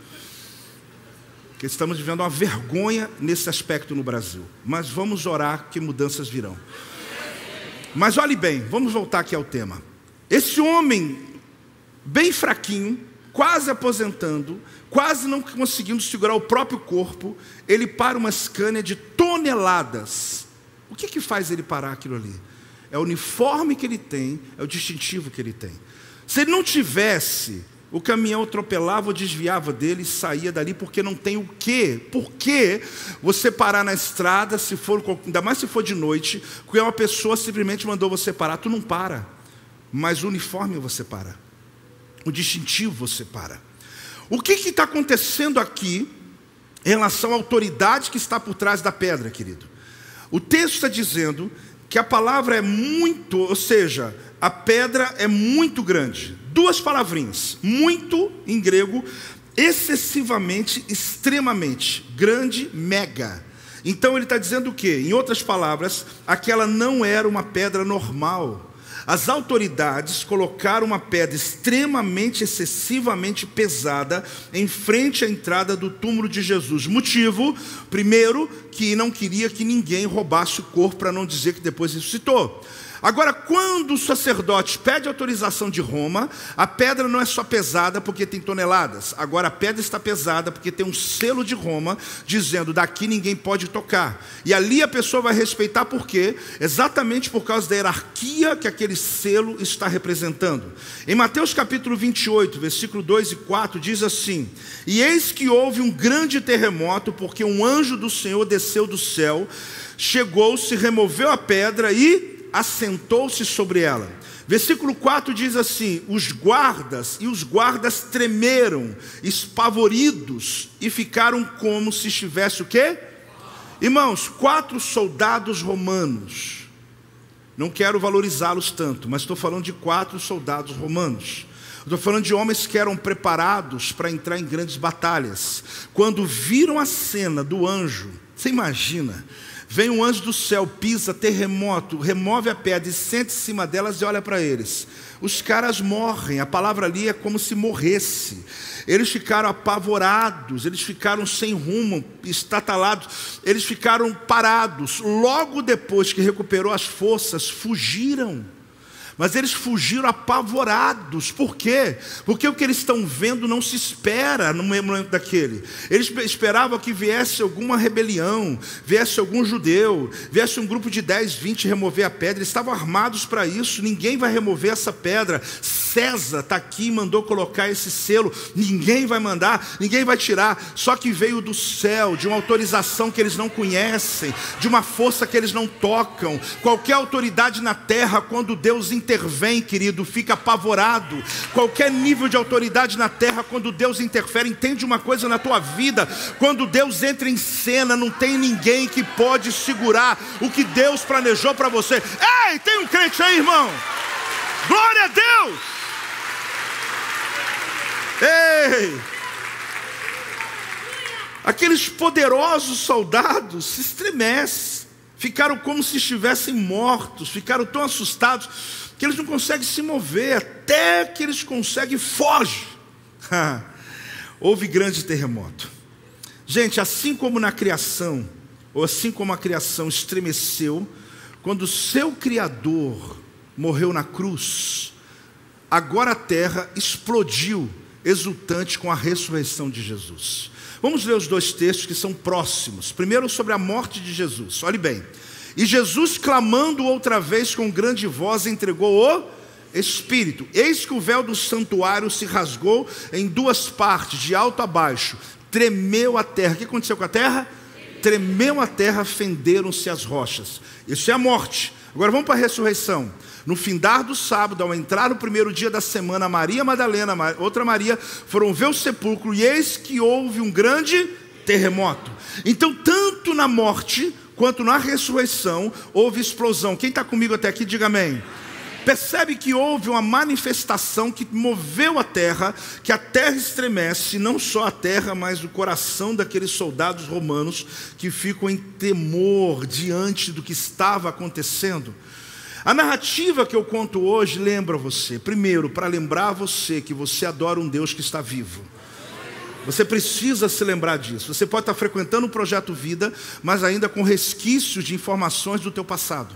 S1: Porque estamos vivendo uma vergonha nesse aspecto no Brasil, mas vamos orar que mudanças virão. Mas olhe bem, vamos voltar aqui ao tema. Esse homem, bem fraquinho, quase aposentando, quase não conseguindo segurar o próprio corpo, ele para uma Scania de toneladas. O que, que faz ele parar aquilo ali? É o uniforme que ele tem, é o distintivo que ele tem. Se ele não tivesse, o caminhão atropelava ou desviava dele e saía dali, porque não tem o quê? Por que você parar na estrada, se for, ainda mais se for de noite, porque uma pessoa simplesmente mandou você parar, tu não para. Mas o uniforme você para. O distintivo você para. O que está acontecendo aqui em relação à autoridade que está por trás da pedra, querido? O texto está dizendo que a palavra é muito, ou seja, a pedra é muito grande. Duas palavrinhas, muito em grego, excessivamente, extremamente, grande, mega. Então ele está dizendo o quê? Em outras palavras, aquela não era uma pedra normal. As autoridades colocaram uma pedra extremamente, excessivamente pesada em frente à entrada do túmulo de Jesus. Motivo, primeiro, que não queria que ninguém roubasse o corpo, para não dizer que depois ressuscitou. Agora, quando o sacerdote pede autorização de Roma, a pedra não é só pesada porque tem toneladas. Agora, a pedra está pesada porque tem um selo de Roma dizendo: daqui ninguém pode tocar. E ali a pessoa vai respeitar por quê? Exatamente por causa da hierarquia que aquele selo está representando. Em Mateus capítulo 28, versículo 2 e 4, diz assim: E eis que houve um grande terremoto, porque um anjo do Senhor desceu do céu, chegou-se, removeu a pedra e assentou-se sobre ela. Versículo 4 diz assim: Os guardas e os guardas tremeram, espavoridos, e ficaram como se estivesse o quê? Irmãos, quatro soldados romanos. Não quero valorizá-los tanto, mas estou falando de quatro soldados romanos. Estou falando de homens que eram preparados para entrar em grandes batalhas. Quando viram a cena do anjo, você imagina, Vem um anjo do céu, pisa, terremoto, remove a pedra e sente em cima delas e olha para eles. Os caras morrem, a palavra ali é como se morresse. Eles ficaram apavorados, eles ficaram sem rumo, estatalados, eles ficaram parados. Logo depois que recuperou as forças, fugiram. Mas eles fugiram apavorados. Por quê? Porque o que eles estão vendo não se espera no momento daquele. Eles esperavam que viesse alguma rebelião, viesse algum judeu, viesse um grupo de 10, 20 remover a pedra. Eles estavam armados para isso. Ninguém vai remover essa pedra. César está aqui e mandou colocar esse selo. Ninguém vai mandar, ninguém vai tirar. Só que veio do céu, de uma autorização que eles não conhecem, de uma força que eles não tocam. Qualquer autoridade na terra, quando Deus intervém, querido, fica apavorado. Qualquer nível de autoridade na terra, quando Deus interfere, entende uma coisa na tua vida: quando Deus entra em cena, não tem ninguém que pode segurar o que Deus planejou para você. Ei, tem um crente aí, irmão. Glória a Deus! Ei! Aqueles poderosos soldados se estremecem, ficaram como se estivessem mortos, ficaram tão assustados que eles não conseguem se mover, até que eles conseguem foge. [laughs] Houve grande terremoto. Gente, assim como na criação, ou assim como a criação estremeceu, quando o seu Criador morreu na cruz, agora a terra explodiu, exultante com a ressurreição de Jesus. Vamos ler os dois textos que são próximos. Primeiro, sobre a morte de Jesus. Olhe bem. E Jesus, clamando outra vez com grande voz, entregou o Espírito. Eis que o véu do santuário se rasgou em duas partes, de alto a baixo. Tremeu a terra. O que aconteceu com a terra? Tremeu a terra, fenderam-se as rochas. Isso é a morte. Agora vamos para a ressurreição. No findar do sábado, ao entrar no primeiro dia da semana, Maria Madalena, outra Maria, foram ver o sepulcro e eis que houve um grande terremoto. Então, tanto na morte quanto na ressurreição, houve explosão. Quem está comigo até aqui, diga amém. Percebe que houve uma manifestação que moveu a terra, que a terra estremece, não só a terra, mas o coração daqueles soldados romanos que ficam em temor diante do que estava acontecendo. A narrativa que eu conto hoje lembra você, primeiro, para lembrar você que você adora um Deus que está vivo. Você precisa se lembrar disso. Você pode estar frequentando o projeto Vida, mas ainda com resquícios de informações do teu passado.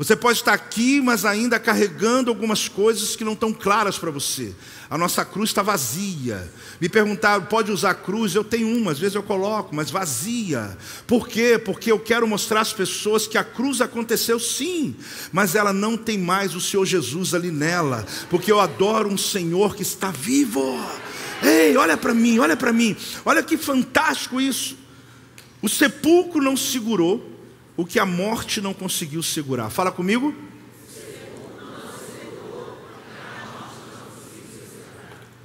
S1: Você pode estar aqui, mas ainda carregando algumas coisas que não estão claras para você. A nossa cruz está vazia. Me perguntaram, pode usar cruz? Eu tenho uma, às vezes eu coloco, mas vazia. Por quê? Porque eu quero mostrar às pessoas que a cruz aconteceu sim, mas ela não tem mais o Senhor Jesus ali nela, porque eu adoro um Senhor que está vivo. Ei, olha para mim, olha para mim, olha que fantástico isso. O sepulcro não segurou, o que a morte não conseguiu segurar. Fala comigo.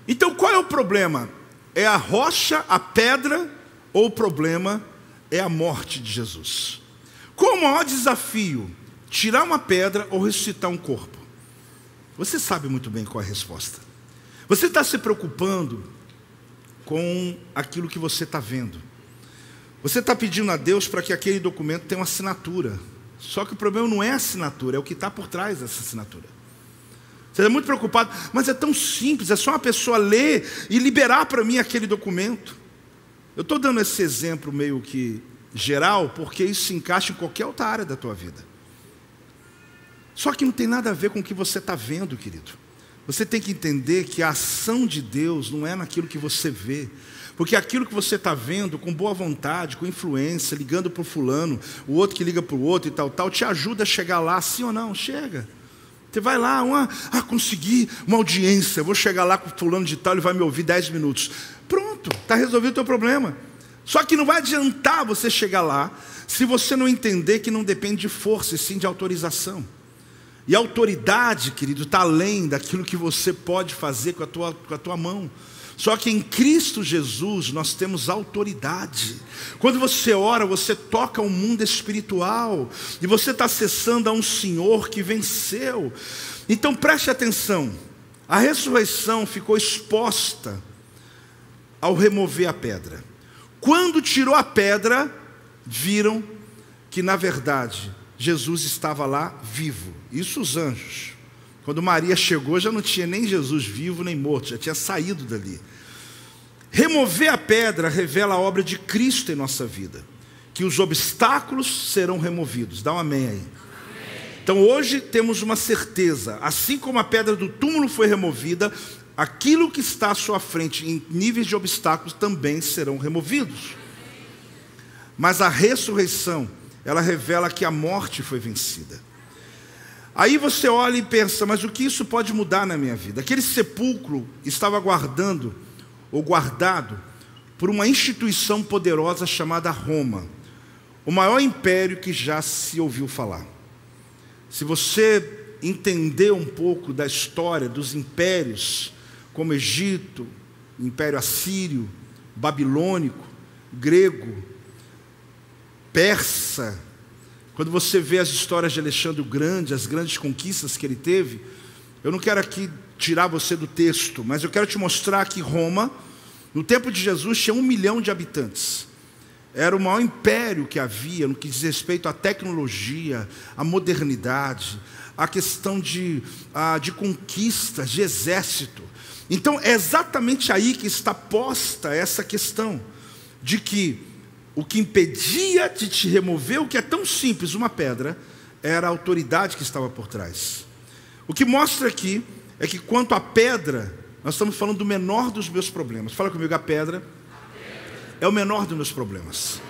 S1: Então qual é o problema? É a rocha, a pedra, ou o problema é a morte de Jesus? Qual o maior desafio? Tirar uma pedra ou ressuscitar um corpo? Você sabe muito bem qual é a resposta. Você está se preocupando com aquilo que você está vendo. Você está pedindo a Deus para que aquele documento tenha uma assinatura. Só que o problema não é a assinatura, é o que está por trás dessa assinatura. Você é muito preocupado, mas é tão simples, é só uma pessoa ler e liberar para mim aquele documento. Eu estou dando esse exemplo meio que geral, porque isso se encaixa em qualquer outra área da tua vida. Só que não tem nada a ver com o que você está vendo, querido. Você tem que entender que a ação de Deus não é naquilo que você vê, porque aquilo que você está vendo com boa vontade, com influência, ligando para o fulano, o outro que liga para o outro e tal, tal, te ajuda a chegar lá, sim ou não? Chega. Você vai lá, uma, ah, consegui uma audiência, vou chegar lá com o fulano de tal, ele vai me ouvir 10 minutos. Pronto, está resolvido o teu problema. Só que não vai adiantar você chegar lá se você não entender que não depende de força, e sim de autorização. E autoridade, querido, está além daquilo que você pode fazer com a tua, com a tua mão. Só que em Cristo Jesus nós temos autoridade. Quando você ora, você toca o mundo espiritual e você está acessando a um Senhor que venceu. Então preste atenção: a ressurreição ficou exposta ao remover a pedra. Quando tirou a pedra, viram que na verdade Jesus estava lá vivo. Isso os anjos. Quando Maria chegou, já não tinha nem Jesus vivo nem morto, já tinha saído dali. Remover a pedra revela a obra de Cristo em nossa vida, que os obstáculos serão removidos. Dá um amém aí. Então hoje temos uma certeza, assim como a pedra do túmulo foi removida, aquilo que está à sua frente em níveis de obstáculos também serão removidos. Mas a ressurreição, ela revela que a morte foi vencida. Aí você olha e pensa, mas o que isso pode mudar na minha vida? Aquele sepulcro estava guardando, ou guardado, por uma instituição poderosa chamada Roma, o maior império que já se ouviu falar. Se você entender um pouco da história dos impérios, como Egito, Império Assírio, Babilônico, Grego, Persa, quando você vê as histórias de Alexandre o Grande, as grandes conquistas que ele teve, eu não quero aqui tirar você do texto, mas eu quero te mostrar que Roma, no tempo de Jesus, tinha um milhão de habitantes. Era o maior império que havia no que diz respeito à tecnologia, à modernidade, à questão de, de conquistas, de exército. Então é exatamente aí que está posta essa questão de que o que impedia de te remover o que é tão simples, uma pedra, era a autoridade que estava por trás. O que mostra aqui é que quanto à pedra, nós estamos falando do menor dos meus problemas. Fala comigo, a pedra é o menor dos meus problemas.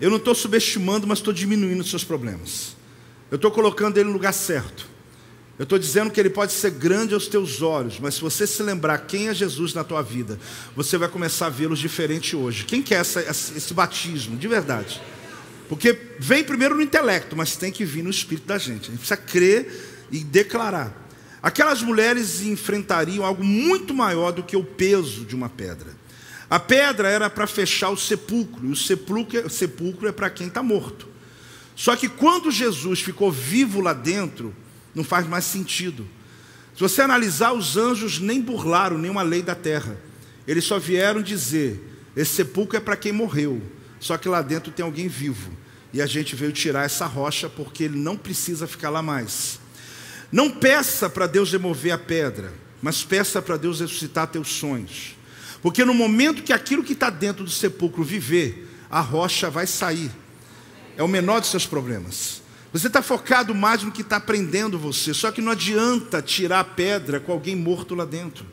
S1: Eu não estou subestimando, mas estou diminuindo os seus problemas. Eu estou colocando ele no lugar certo. Eu estou dizendo que ele pode ser grande aos teus olhos, mas se você se lembrar quem é Jesus na tua vida, você vai começar a vê-los diferente hoje. Quem quer essa, esse batismo, de verdade? Porque vem primeiro no intelecto, mas tem que vir no espírito da gente. A gente precisa crer e declarar. Aquelas mulheres enfrentariam algo muito maior do que o peso de uma pedra. A pedra era para fechar o sepulcro, e o sepulcro, o sepulcro é para quem está morto. Só que quando Jesus ficou vivo lá dentro, não faz mais sentido. Se você analisar, os anjos nem burlaram nenhuma lei da terra. Eles só vieram dizer: esse sepulcro é para quem morreu, só que lá dentro tem alguém vivo. E a gente veio tirar essa rocha porque ele não precisa ficar lá mais. Não peça para Deus remover a pedra, mas peça para Deus ressuscitar teus sonhos. Porque no momento que aquilo que está dentro do sepulcro viver, a rocha vai sair. É o menor dos seus problemas. Você está focado mais no que está prendendo você. Só que não adianta tirar a pedra com alguém morto lá dentro.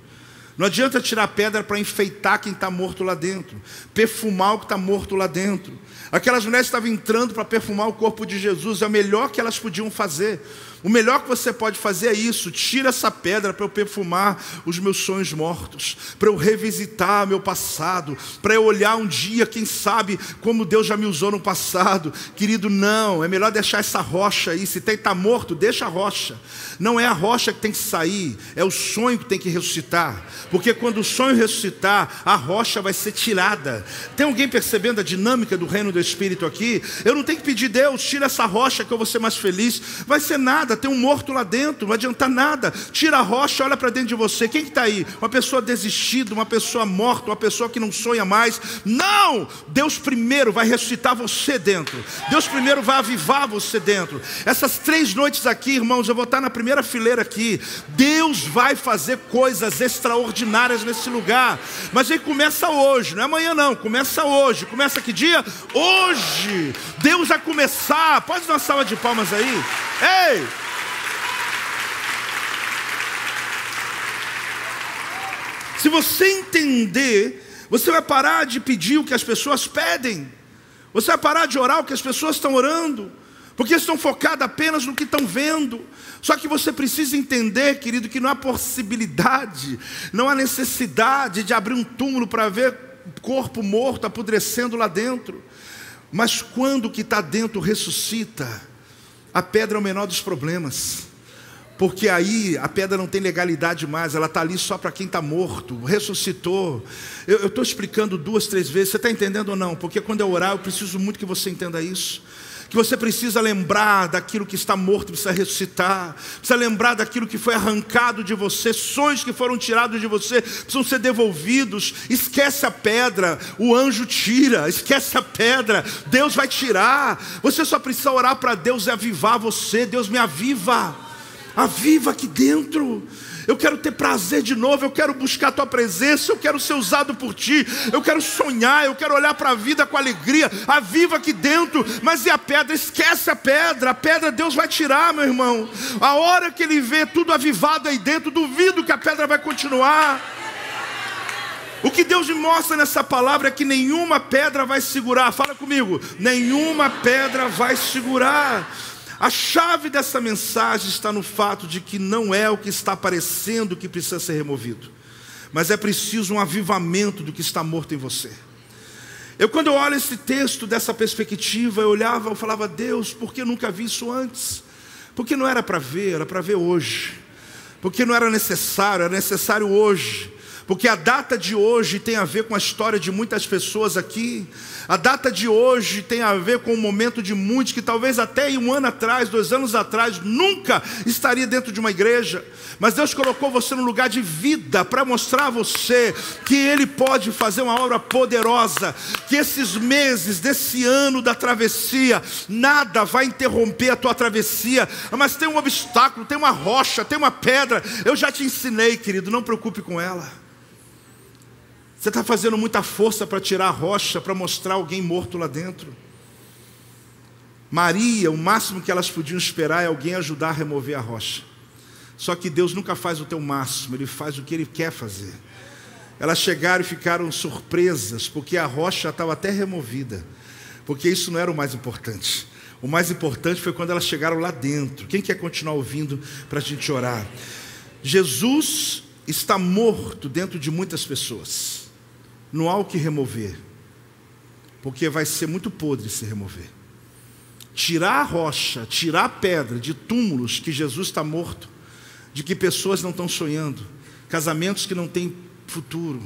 S1: Não adianta tirar a pedra para enfeitar quem está morto lá dentro, perfumar o que está morto lá dentro. Aquelas mulheres estavam entrando para perfumar o corpo de Jesus, é o melhor que elas podiam fazer. O melhor que você pode fazer é isso: tira essa pedra para eu perfumar os meus sonhos mortos, para eu revisitar meu passado, para eu olhar um dia, quem sabe, como Deus já me usou no passado. Querido, não, é melhor deixar essa rocha aí. Se está morto, deixa a rocha. Não é a rocha que tem que sair, é o sonho que tem que ressuscitar. Porque quando o sonho ressuscitar, a rocha vai ser tirada. Tem alguém percebendo a dinâmica do reino do Espírito aqui? Eu não tenho que pedir, Deus, tira essa rocha que eu vou ser mais feliz. Vai ser nada tem um morto lá dentro, não adianta nada. Tira a rocha, olha para dentro de você. Quem está que tá aí? Uma pessoa desistida, uma pessoa morta, uma pessoa que não sonha mais. Não! Deus primeiro vai ressuscitar você dentro. Deus primeiro vai avivar você dentro. Essas três noites aqui, irmãos, eu vou estar na primeira fileira aqui. Deus vai fazer coisas extraordinárias nesse lugar. Mas ele começa hoje, não é amanhã não, começa hoje. Começa que dia? Hoje. Deus vai começar. Pode dar uma salva de palmas aí? Ei! Se você entender, você vai parar de pedir o que as pessoas pedem. Você vai parar de orar o que as pessoas estão orando. Porque estão focadas apenas no que estão vendo. Só que você precisa entender, querido, que não há possibilidade, não há necessidade de abrir um túmulo para ver corpo morto apodrecendo lá dentro. Mas quando o que está dentro ressuscita, a pedra é o menor dos problemas porque aí a pedra não tem legalidade mais, ela está ali só para quem está morto, ressuscitou. Eu estou explicando duas, três vezes, você está entendendo ou não? Porque quando eu orar, eu preciso muito que você entenda isso. Que você precisa lembrar daquilo que está morto, precisa ressuscitar, precisa lembrar daquilo que foi arrancado de você, sonhos que foram tirados de você, precisam ser devolvidos. Esquece a pedra, o anjo tira, esquece a pedra, Deus vai tirar. Você só precisa orar para Deus e avivar você, Deus me aviva aviva aqui dentro. Eu quero ter prazer de novo, eu quero buscar a tua presença, eu quero ser usado por ti, eu quero sonhar, eu quero olhar para a vida com alegria. Aviva aqui dentro, mas e a pedra? Esquece a pedra, a pedra Deus vai tirar, meu irmão. A hora que ele vê tudo avivado aí dentro, duvido que a pedra vai continuar. O que Deus me mostra nessa palavra é que nenhuma pedra vai segurar. Fala comigo, nenhuma pedra vai segurar. A chave dessa mensagem está no fato de que não é o que está aparecendo que precisa ser removido, mas é preciso um avivamento do que está morto em você. Eu, quando eu olho esse texto dessa perspectiva, eu olhava, eu falava, Deus, por que eu nunca vi isso antes? Porque não era para ver, era para ver hoje. Porque não era necessário, era necessário hoje. Porque a data de hoje tem a ver com a história de muitas pessoas aqui. A data de hoje tem a ver com o momento de muitos que talvez até um ano atrás, dois anos atrás, nunca estaria dentro de uma igreja. Mas Deus colocou você num lugar de vida para mostrar a você que Ele pode fazer uma obra poderosa. Que esses meses desse ano da travessia, nada vai interromper a tua travessia. Mas tem um obstáculo, tem uma rocha, tem uma pedra. Eu já te ensinei, querido, não preocupe com ela. Você está fazendo muita força para tirar a rocha, para mostrar alguém morto lá dentro. Maria, o máximo que elas podiam esperar é alguém ajudar a remover a rocha. Só que Deus nunca faz o teu máximo, Ele faz o que Ele quer fazer. Elas chegaram e ficaram surpresas, porque a rocha estava até removida, porque isso não era o mais importante. O mais importante foi quando elas chegaram lá dentro. Quem quer continuar ouvindo para a gente orar? Jesus está morto dentro de muitas pessoas não há o que remover, porque vai ser muito podre se remover. Tirar a rocha, tirar a pedra de túmulos que Jesus está morto, de que pessoas não estão sonhando, casamentos que não têm futuro,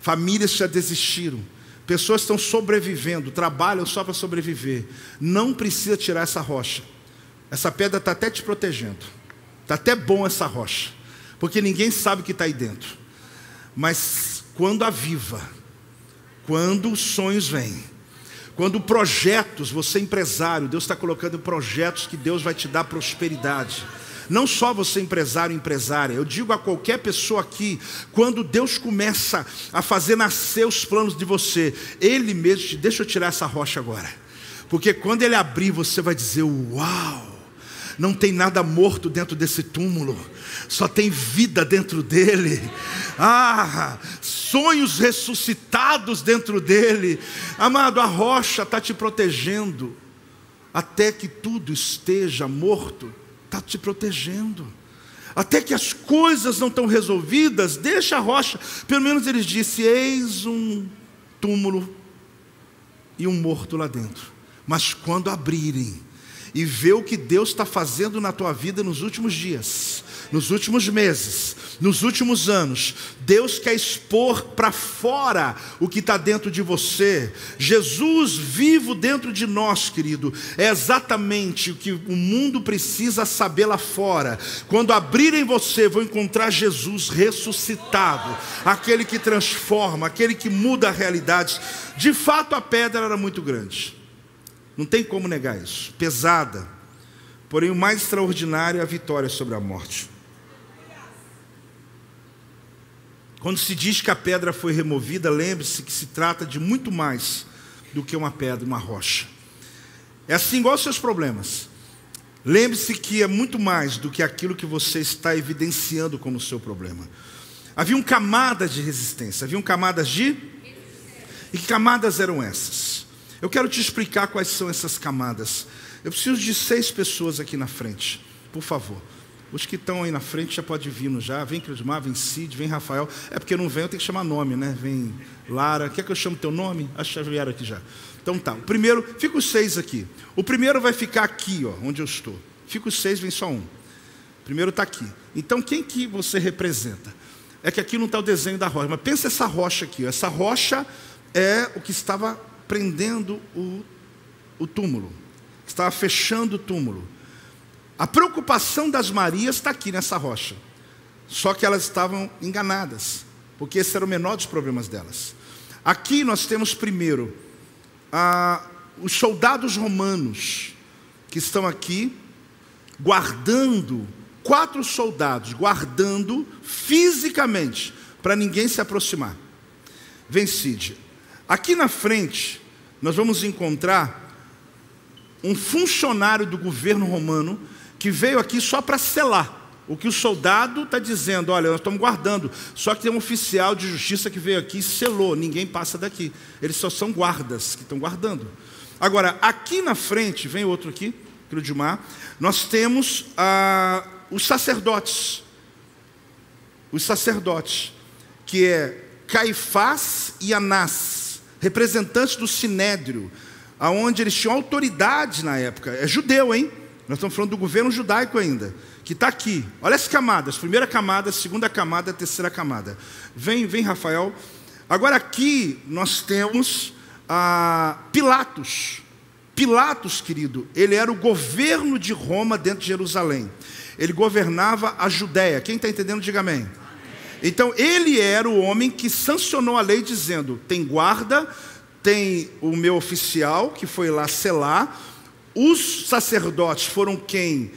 S1: famílias que já desistiram, pessoas estão sobrevivendo, trabalham só para sobreviver. Não precisa tirar essa rocha. Essa pedra está até te protegendo. Está até bom essa rocha, porque ninguém sabe o que está aí dentro. Mas quando aviva, quando os sonhos vêm, quando projetos, você é empresário, Deus está colocando projetos que Deus vai te dar prosperidade. Não só você empresário, empresária, eu digo a qualquer pessoa aqui, quando Deus começa a fazer nascer os planos de você, Ele mesmo te deixa eu tirar essa rocha agora. Porque quando Ele abrir, você vai dizer: Uau! Não tem nada morto dentro desse túmulo, só tem vida dentro dele. Ah, sonhos ressuscitados dentro dele. Amado, a rocha está te protegendo, até que tudo esteja morto, está te protegendo. Até que as coisas não estão resolvidas, deixa a rocha. Pelo menos eles disse: Eis um túmulo e um morto lá dentro. Mas quando abrirem, e ver o que Deus está fazendo na tua vida nos últimos dias, nos últimos meses, nos últimos anos. Deus quer expor para fora o que está dentro de você. Jesus vivo dentro de nós, querido, é exatamente o que o mundo precisa saber lá fora. Quando abrirem você, vão encontrar Jesus ressuscitado, aquele que transforma, aquele que muda a realidade. De fato, a pedra era muito grande. Não tem como negar isso. Pesada. Porém, o mais extraordinário é a vitória sobre a morte. Quando se diz que a pedra foi removida, lembre-se que se trata de muito mais do que uma pedra, uma rocha. É assim igual aos seus problemas. Lembre-se que é muito mais do que aquilo que você está evidenciando como seu problema. Haviam camadas de resistência, haviam camadas de. E que camadas eram essas? Eu quero te explicar quais são essas camadas. Eu preciso de seis pessoas aqui na frente, por favor. Os que estão aí na frente já pode vir no já. Vem Crismar, vem Cid, vem Rafael. É porque não vem, eu tenho que chamar nome, né? Vem Lara. Quer que eu chame teu nome? Acho que já vieram aqui já. Então tá. O primeiro, fica os seis aqui. O primeiro vai ficar aqui, ó, onde eu estou. Fica os seis, vem só um. O primeiro está aqui. Então quem que você representa? É que aqui não está o desenho da rocha, mas pensa essa rocha aqui. Ó. Essa rocha é o que estava prendendo o, o túmulo, estava fechando o túmulo. A preocupação das Marias está aqui nessa rocha. Só que elas estavam enganadas, porque esse era o menor dos problemas delas. Aqui nós temos primeiro os soldados romanos que estão aqui guardando, quatro soldados guardando fisicamente, para ninguém se aproximar. Vencide. Aqui na frente, nós vamos encontrar um funcionário do governo romano que veio aqui só para selar o que o soldado está dizendo. Olha, nós estamos guardando. Só que tem um oficial de justiça que veio aqui e selou. Ninguém passa daqui. Eles só são guardas que estão guardando. Agora, aqui na frente, vem outro aqui, Crudimar, nós temos ah, os sacerdotes. Os sacerdotes, que é Caifás e Anás representantes do sinédrio, aonde eles tinham autoridade na época. É judeu, hein? Nós estamos falando do governo judaico ainda, que está aqui. Olha as camadas: primeira camada, segunda camada, terceira camada. Vem, vem, Rafael. Agora aqui nós temos ah, Pilatos. Pilatos, querido, ele era o governo de Roma dentro de Jerusalém. Ele governava a Judéia. Quem está entendendo, diga amém. Então, ele era o homem que sancionou a lei, dizendo: tem guarda, tem o meu oficial que foi lá selar, os sacerdotes foram quem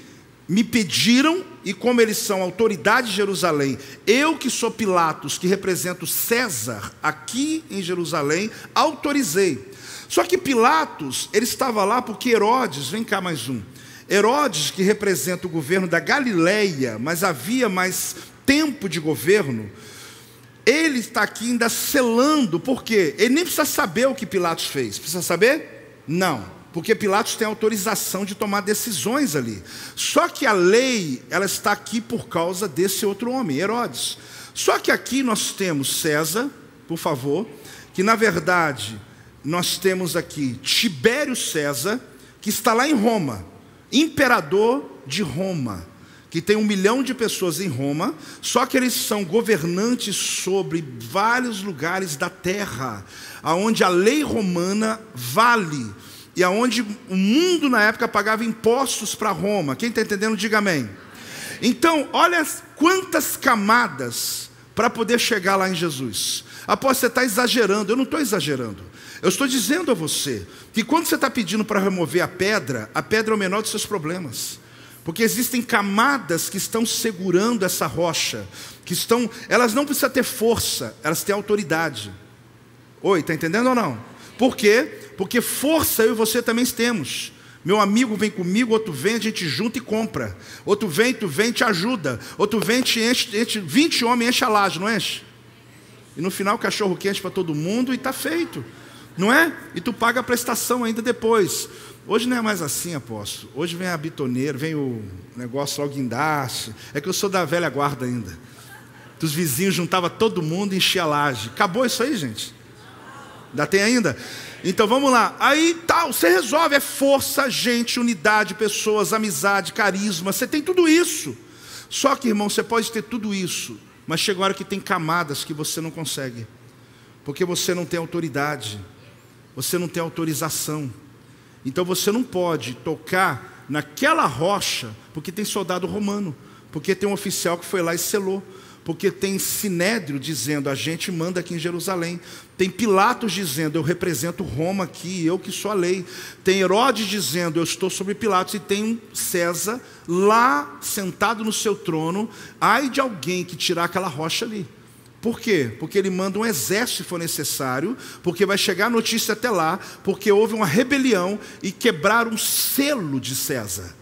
S1: me pediram, e como eles são autoridade de Jerusalém, eu que sou Pilatos, que represento César aqui em Jerusalém, autorizei. Só que Pilatos, ele estava lá porque Herodes, vem cá mais um. Herodes, que representa o governo da Galileia, mas havia mais tempo de governo, ele está aqui ainda selando, por quê? Ele nem precisa saber o que Pilatos fez. Precisa saber? Não. Porque Pilatos tem autorização de tomar decisões ali. Só que a lei, ela está aqui por causa desse outro homem, Herodes. Só que aqui nós temos César, por favor, que na verdade nós temos aqui Tibério César, que está lá em Roma, imperador de Roma, que tem um milhão de pessoas em Roma, só que eles são governantes sobre vários lugares da terra, aonde a lei romana vale e aonde o mundo na época pagava impostos para Roma. Quem está entendendo, diga amém. Então, olha quantas camadas para poder chegar lá em Jesus. Após você está exagerando, eu não estou exagerando. Eu estou dizendo a você que quando você está pedindo para remover a pedra, a pedra é o menor dos seus problemas. Porque existem camadas que estão segurando essa rocha, que estão, elas não precisam ter força, elas têm autoridade. Oi, está entendendo ou não? Por quê? Porque força eu e você também temos. Meu amigo vem comigo, outro vem, a gente junta e compra. Outro vem, tu vem, te ajuda. Outro vem, te enche, enche 20 homens, enche a laje, não enche? E no final, cachorro quente para todo mundo e está feito não é? E tu paga a prestação ainda depois. Hoje não é mais assim, apóstolo. Hoje vem a bitoneira, vem o negócio lá, o guindaste. É que eu sou da velha guarda ainda. Dos vizinhos juntava todo mundo e enchia a laje. Acabou isso aí, gente? Ainda tem ainda? Então vamos lá. Aí tal, você resolve. É força, gente, unidade, pessoas, amizade, carisma. Você tem tudo isso. Só que, irmão, você pode ter tudo isso. Mas chega uma hora que tem camadas que você não consegue. Porque você não tem autoridade você não tem autorização. Então você não pode tocar naquela rocha, porque tem soldado romano, porque tem um oficial que foi lá e selou, porque tem Sinédrio dizendo, a gente manda aqui em Jerusalém. Tem Pilatos dizendo, eu represento Roma aqui, eu que sou a lei. Tem Herodes dizendo, eu estou sobre Pilatos. E tem César lá sentado no seu trono. Ai de alguém que tirar aquela rocha ali. Por quê? Porque ele manda um exército se for necessário, porque vai chegar a notícia até lá, porque houve uma rebelião e quebraram um selo de César.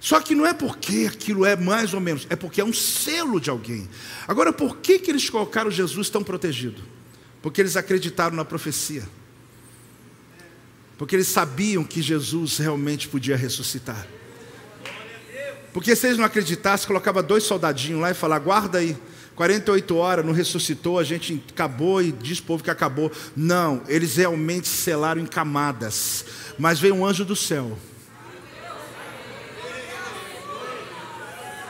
S1: Só que não é porque aquilo é mais ou menos, é porque é um selo de alguém. Agora, por que, que eles colocaram Jesus tão protegido? Porque eles acreditaram na profecia. Porque eles sabiam que Jesus realmente podia ressuscitar. Porque se eles não acreditassem, colocava dois soldadinhos lá e falava: guarda aí. 48 horas, não ressuscitou, a gente acabou e diz o povo que acabou. Não, eles realmente selaram em camadas. Mas veio um anjo do céu.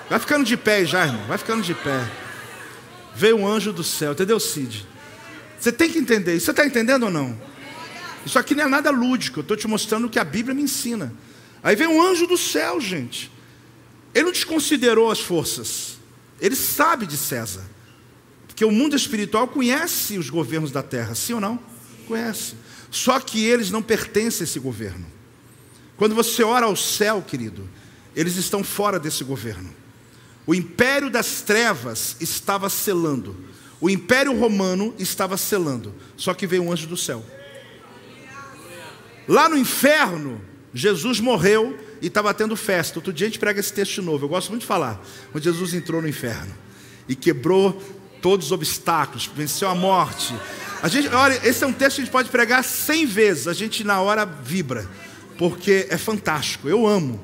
S1: Vai ficando de pé já, irmão. Vai ficando de pé. Veio um anjo do céu, entendeu, Cid? Você tem que entender. Isso você está entendendo ou não? Isso aqui não é nada lúdico. Eu estou te mostrando o que a Bíblia me ensina. Aí vem um anjo do céu, gente. Ele não desconsiderou as forças. Ele sabe de César. Porque o mundo espiritual conhece os governos da terra, sim ou não? Conhece. Só que eles não pertencem a esse governo. Quando você ora ao céu, querido, eles estão fora desse governo. O império das trevas estava selando. O império romano estava selando. Só que veio um anjo do céu. Lá no inferno, Jesus morreu e estava tendo festa. Outro dia a gente prega esse texto de novo, eu gosto muito de falar. Quando Jesus entrou no inferno e quebrou todos os obstáculos, venceu a morte. A gente, olha, esse é um texto que a gente pode pregar cem vezes, a gente na hora vibra, porque é fantástico, eu amo.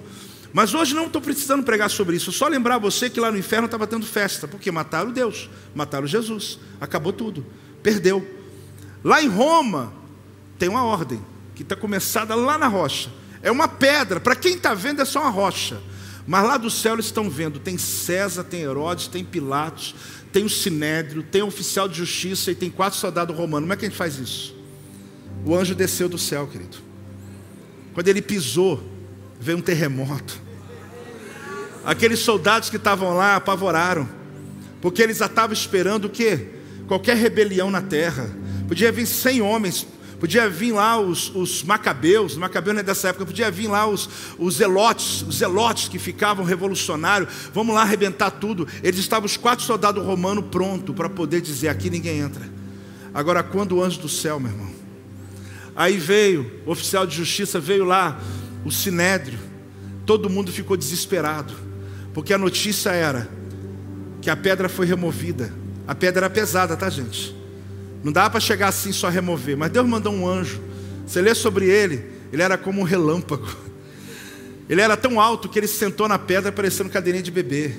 S1: Mas hoje não estou precisando pregar sobre isso, só lembrar você que lá no inferno estava tendo festa, porque mataram Deus, mataram Jesus, acabou tudo, perdeu. Lá em Roma tem uma ordem que está começada lá na rocha É uma pedra. Para quem está vendo é só uma rocha. Mas lá do céu eles estão vendo: tem César, tem Herodes, tem Pilatos, tem o Sinédrio, tem o oficial de justiça e tem quatro soldados romanos. Como é que a gente faz isso? O anjo desceu do céu, querido. Quando ele pisou, veio um terremoto. Aqueles soldados que estavam lá apavoraram, porque eles já estavam esperando o quê? Qualquer rebelião na terra. Podia vir cem homens Podia vir lá os, os macabeus, macabeus não é dessa época, podia vir lá os, os zelotes, os zelotes que ficavam revolucionários, vamos lá arrebentar tudo. Eles estavam os quatro soldados romanos prontos para poder dizer: aqui ninguém entra. Agora, quando o anjo do céu, meu irmão, aí veio, o oficial de justiça veio lá, o sinédrio, todo mundo ficou desesperado, porque a notícia era que a pedra foi removida. A pedra era pesada, tá, gente? Não dá para chegar assim só remover. Mas Deus mandou um anjo. Você lê sobre ele, ele era como um relâmpago. Ele era tão alto que ele se sentou na pedra parecendo cadeirinha de bebê.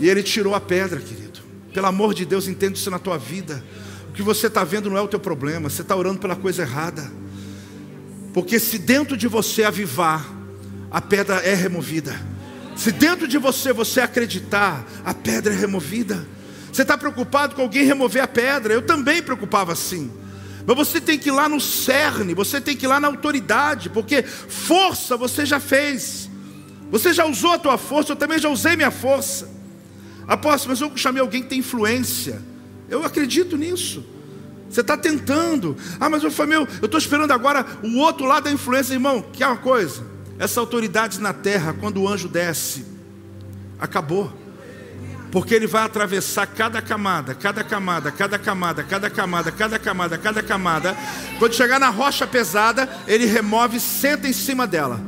S1: E ele tirou a pedra, querido. Pelo amor de Deus, entenda isso na tua vida. O que você está vendo não é o teu problema. Você está orando pela coisa errada. Porque se dentro de você avivar, a pedra é removida. Se dentro de você você acreditar, a pedra é removida. Você está preocupado com alguém remover a pedra? Eu também preocupava assim. Mas você tem que ir lá no cerne, você tem que ir lá na autoridade, porque força você já fez. Você já usou a tua força, eu também já usei minha força. Apóstolo, mas eu chamei alguém que tem influência. Eu acredito nisso. Você está tentando. Ah, mas eu falei, meu, eu estou esperando agora o outro lado da influência, irmão. Que é uma coisa. Essa autoridade na terra, quando o anjo desce, acabou porque ele vai atravessar cada camada, cada camada, cada camada, cada camada, cada camada, cada camada. Quando chegar na rocha pesada, ele remove e senta em cima dela.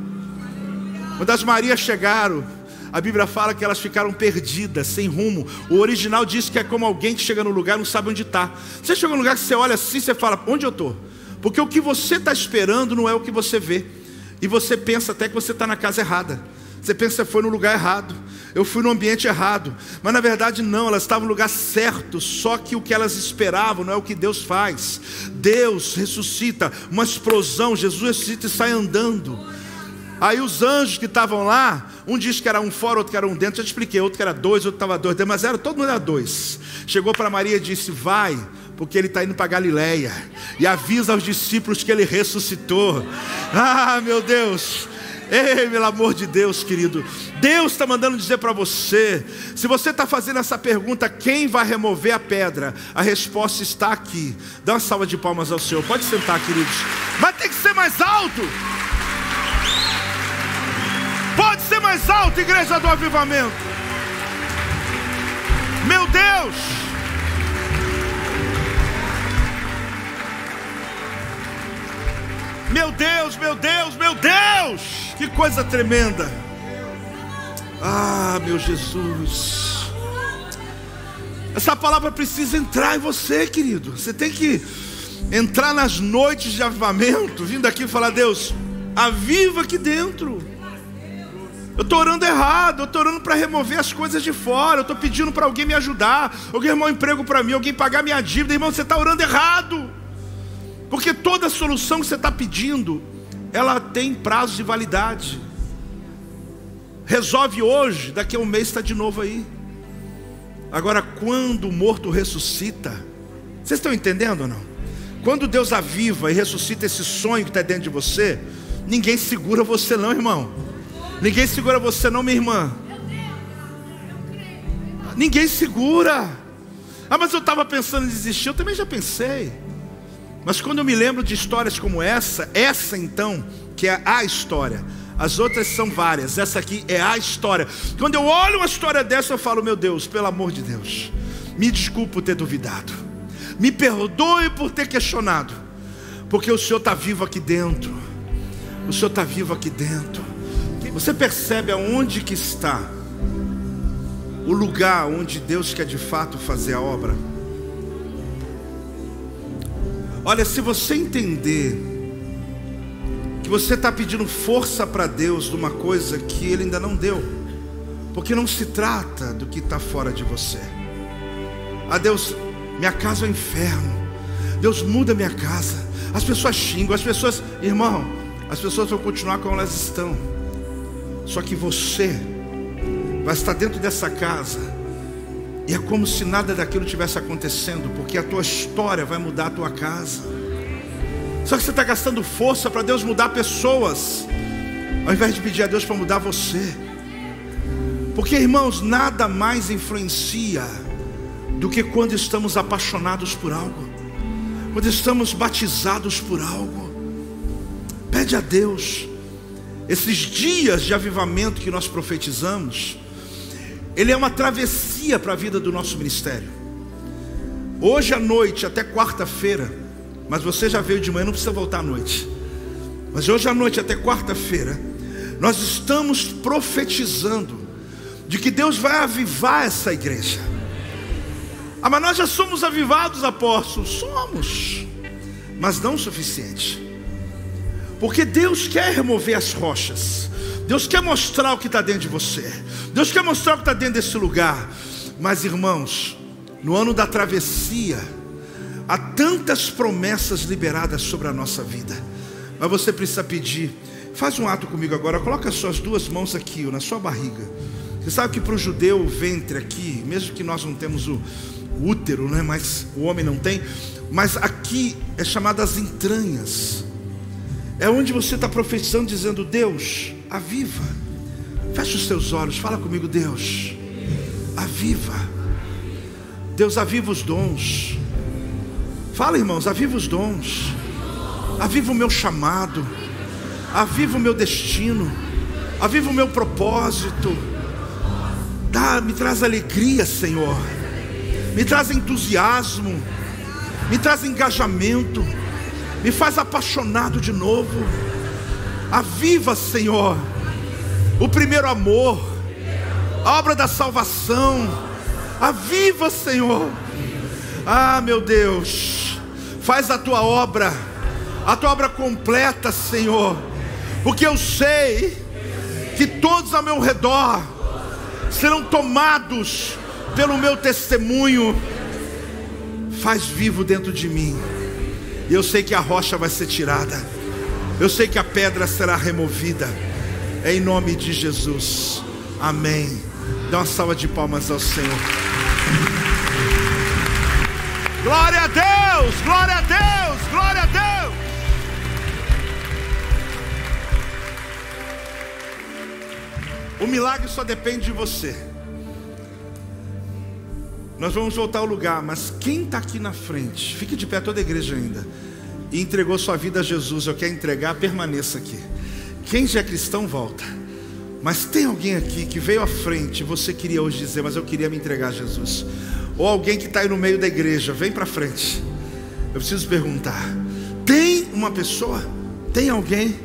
S1: Quando as Marias chegaram, a Bíblia fala que elas ficaram perdidas, sem rumo. O original diz que é como alguém que chega no lugar e não sabe onde está. Você chega num lugar que você olha assim, você fala, onde eu estou? Porque o que você está esperando não é o que você vê. E você pensa até que você está na casa errada. Você pensa que foi no lugar errado eu fui no ambiente errado. Mas na verdade não, elas estavam no lugar certo, só que o que elas esperavam não é o que Deus faz. Deus ressuscita, uma explosão, Jesus ressuscita e sai andando. Aí os anjos que estavam lá, um diz que era um fora, outro que era um dentro, já te expliquei, outro que era dois, outro estava dois, mas era, todo mundo era dois. Chegou para Maria e disse: Vai, porque ele está indo para Galileia, e avisa aos discípulos que ele ressuscitou. Ah, meu Deus! Ei, pelo amor de Deus, querido. Deus está mandando dizer para você. Se você está fazendo essa pergunta, quem vai remover a pedra? A resposta está aqui. Dá uma salva de palmas ao Senhor. Pode sentar, queridos. Mas tem que ser mais alto. Pode ser mais alto, igreja do avivamento. Meu Deus. Meu Deus, meu Deus, meu Deus! Que coisa tremenda! Ah, meu Jesus! Essa palavra precisa entrar em você, querido. Você tem que entrar nas noites de avivamento, vindo aqui falar: Deus, aviva aqui dentro. Eu estou orando errado, eu estou orando para remover as coisas de fora, eu estou pedindo para alguém me ajudar, alguém arrumar um emprego para mim, alguém pagar minha dívida, irmão, você está orando errado. Porque toda solução que você está pedindo, ela tem prazo de validade. Resolve hoje, daqui a um mês está de novo aí. Agora, quando o morto ressuscita, vocês estão entendendo ou não? Quando Deus aviva e ressuscita esse sonho que está dentro de você, ninguém segura você, não, irmão. Ninguém segura você, não, minha irmã. Ninguém segura. Ah, mas eu estava pensando em desistir. Eu também já pensei. Mas quando eu me lembro de histórias como essa, essa então, que é a história, as outras são várias, essa aqui é a história. Quando eu olho uma história dessa, eu falo, meu Deus, pelo amor de Deus, me desculpe por ter duvidado, me perdoe por ter questionado, porque o Senhor está vivo aqui dentro, o Senhor está vivo aqui dentro. Você percebe aonde que está o lugar onde Deus quer de fato fazer a obra? Olha, se você entender que você está pedindo força para Deus de uma coisa que Ele ainda não deu, porque não se trata do que está fora de você. Ah, Deus, minha casa é o inferno. Deus muda minha casa. As pessoas xingam, as pessoas, irmão, as pessoas vão continuar como elas estão. Só que você vai estar dentro dessa casa e é como se nada daquilo tivesse acontecendo, porque a tua história vai mudar a tua casa. Só que você está gastando força para Deus mudar pessoas, ao invés de pedir a Deus para mudar você. Porque, irmãos, nada mais influencia do que quando estamos apaixonados por algo, quando estamos batizados por algo. Pede a Deus, esses dias de avivamento que nós profetizamos, ele é uma travessia para a vida do nosso ministério. Hoje à noite, até quarta-feira, mas você já veio de manhã, não precisa voltar à noite. Mas hoje à noite, até quarta-feira, nós estamos profetizando de que Deus vai avivar essa igreja. Ah, mas nós já somos avivados, apóstolos. Somos, mas não o suficiente. Porque Deus quer remover as rochas. Deus quer mostrar o que está dentro de você. Deus quer mostrar o que está dentro desse lugar. Mas, irmãos, no ano da travessia, há tantas promessas liberadas sobre a nossa vida. Mas você precisa pedir. Faz um ato comigo agora. Coloca as suas duas mãos aqui, na sua barriga. Você sabe que para o judeu o ventre aqui, mesmo que nós não temos o útero, né? mas o homem não tem, mas aqui é chamado as entranhas. É onde você está profetizando, dizendo: Deus, aviva. Feche os seus olhos, fala comigo, Deus, aviva. Deus, aviva os dons. Fala, irmãos, aviva os dons. Aviva o meu chamado. Aviva o meu destino. Aviva o meu propósito. Dá, me traz alegria, Senhor. Me traz entusiasmo. Me traz engajamento me faz apaixonado de novo. Aviva, Senhor, o primeiro amor, a obra da salvação. Aviva, Senhor. Ah, meu Deus, faz a tua obra, a tua obra completa, Senhor, porque eu sei que todos ao meu redor serão tomados pelo meu testemunho. Faz vivo dentro de mim e eu sei que a rocha vai ser tirada. Eu sei que a pedra será removida. É em nome de Jesus. Amém. Dá uma salva de palmas ao Senhor. Glória a Deus, glória a Deus, glória a Deus. O milagre só depende de você. Nós vamos voltar ao lugar, mas quem está aqui na frente, fique de pé toda a igreja ainda, e entregou sua vida a Jesus, eu quero entregar, permaneça aqui. Quem já é cristão, volta. Mas tem alguém aqui que veio à frente, você queria hoje dizer, mas eu queria me entregar a Jesus. Ou alguém que está aí no meio da igreja, vem para frente. Eu preciso perguntar: tem uma pessoa, tem alguém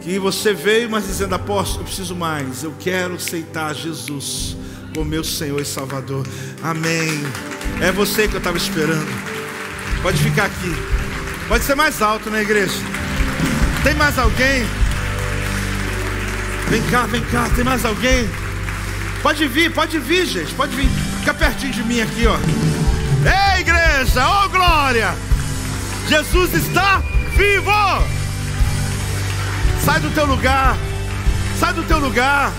S1: que você veio, mas dizendo, apóstolo, eu preciso mais, eu quero aceitar Jesus como meu Senhor e Salvador. Amém. É você que eu estava esperando. Pode ficar aqui. Pode ser mais alto na igreja. Tem mais alguém? Vem cá, vem cá. Tem mais alguém? Pode vir, pode vir, gente. Pode vir. Fica pertinho de mim aqui, ó. Ei, igreja! Oh, glória! Jesus está vivo! Sai do teu lugar. Sai do teu lugar.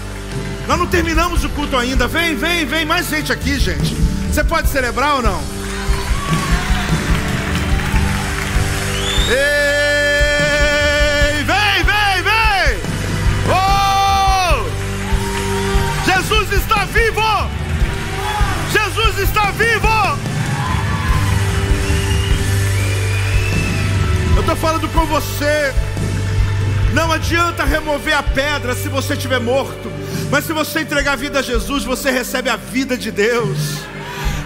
S1: Nós não terminamos o culto ainda. Vem, vem, vem. Mais gente aqui, gente. Você pode celebrar ou não? Ei, vem, vem, vem. Oh! Jesus está vivo. Jesus está vivo. Eu estou falando com você. Não adianta remover a pedra se você estiver morto. Mas se você entregar a vida a Jesus, você recebe a vida de Deus.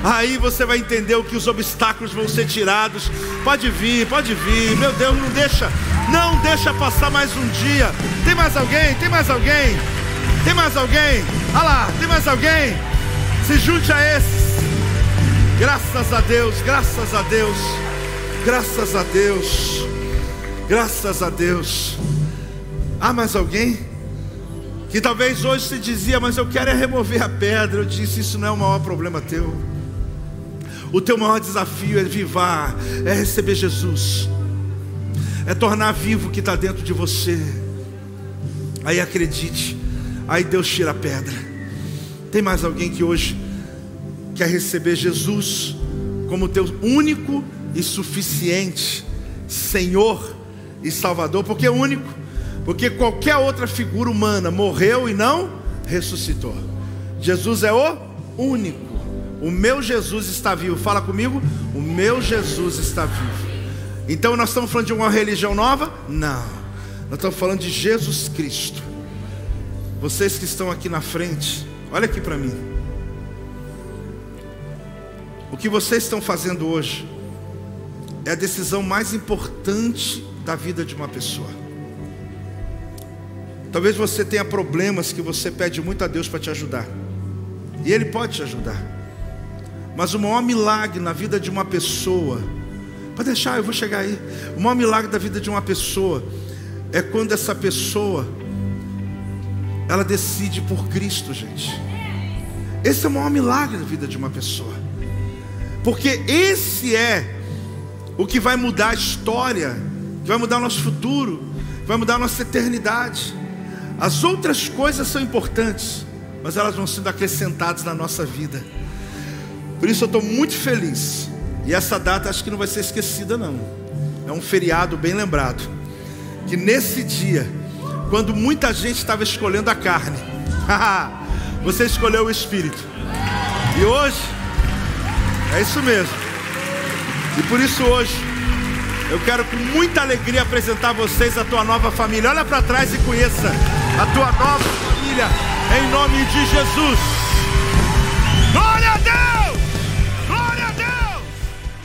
S1: Aí você vai entender o que os obstáculos vão ser tirados. Pode vir, pode vir. Meu Deus, não deixa, não deixa passar mais um dia. Tem mais alguém? Tem mais alguém? Tem mais alguém? Olha lá, tem mais alguém? Se junte a esses. Graças a Deus, graças a Deus, graças a Deus, graças a Deus. Há mais alguém? que talvez hoje se dizia, mas eu quero é remover a pedra. Eu disse: Isso não é o maior problema teu. O teu maior desafio é vivar, é receber Jesus. é tornar vivo o que está dentro de você. Aí acredite, aí Deus tira a pedra. Tem mais alguém que hoje quer receber Jesus como teu único e suficiente Senhor e Salvador? Porque é único, porque qualquer outra figura humana morreu e não ressuscitou. Jesus é o único. O meu Jesus está vivo. Fala comigo. O meu Jesus está vivo. Então nós estamos falando de uma religião nova? Não. Nós estamos falando de Jesus Cristo. Vocês que estão aqui na frente, olha aqui para mim. O que vocês estão fazendo hoje é a decisão mais importante da vida de uma pessoa. Talvez você tenha problemas que você pede muito a Deus para te ajudar. E Ele pode te ajudar. Mas o maior milagre na vida de uma pessoa, pode deixar, eu vou chegar aí. O maior milagre da vida de uma pessoa é quando essa pessoa ela decide por Cristo, gente. Esse é o maior milagre da vida de uma pessoa. Porque esse é o que vai mudar a história, que vai mudar o nosso futuro, vai mudar a nossa eternidade. As outras coisas são importantes, mas elas vão sendo acrescentadas na nossa vida. Por isso eu estou muito feliz. E essa data acho que não vai ser esquecida, não. É um feriado bem lembrado. Que nesse dia, quando muita gente estava escolhendo a carne, [laughs] você escolheu o Espírito. E hoje, é isso mesmo. E por isso hoje, eu quero com muita alegria apresentar a vocês a tua nova família. Olha para trás e conheça a tua nova família, em nome de Jesus. Glória a Deus!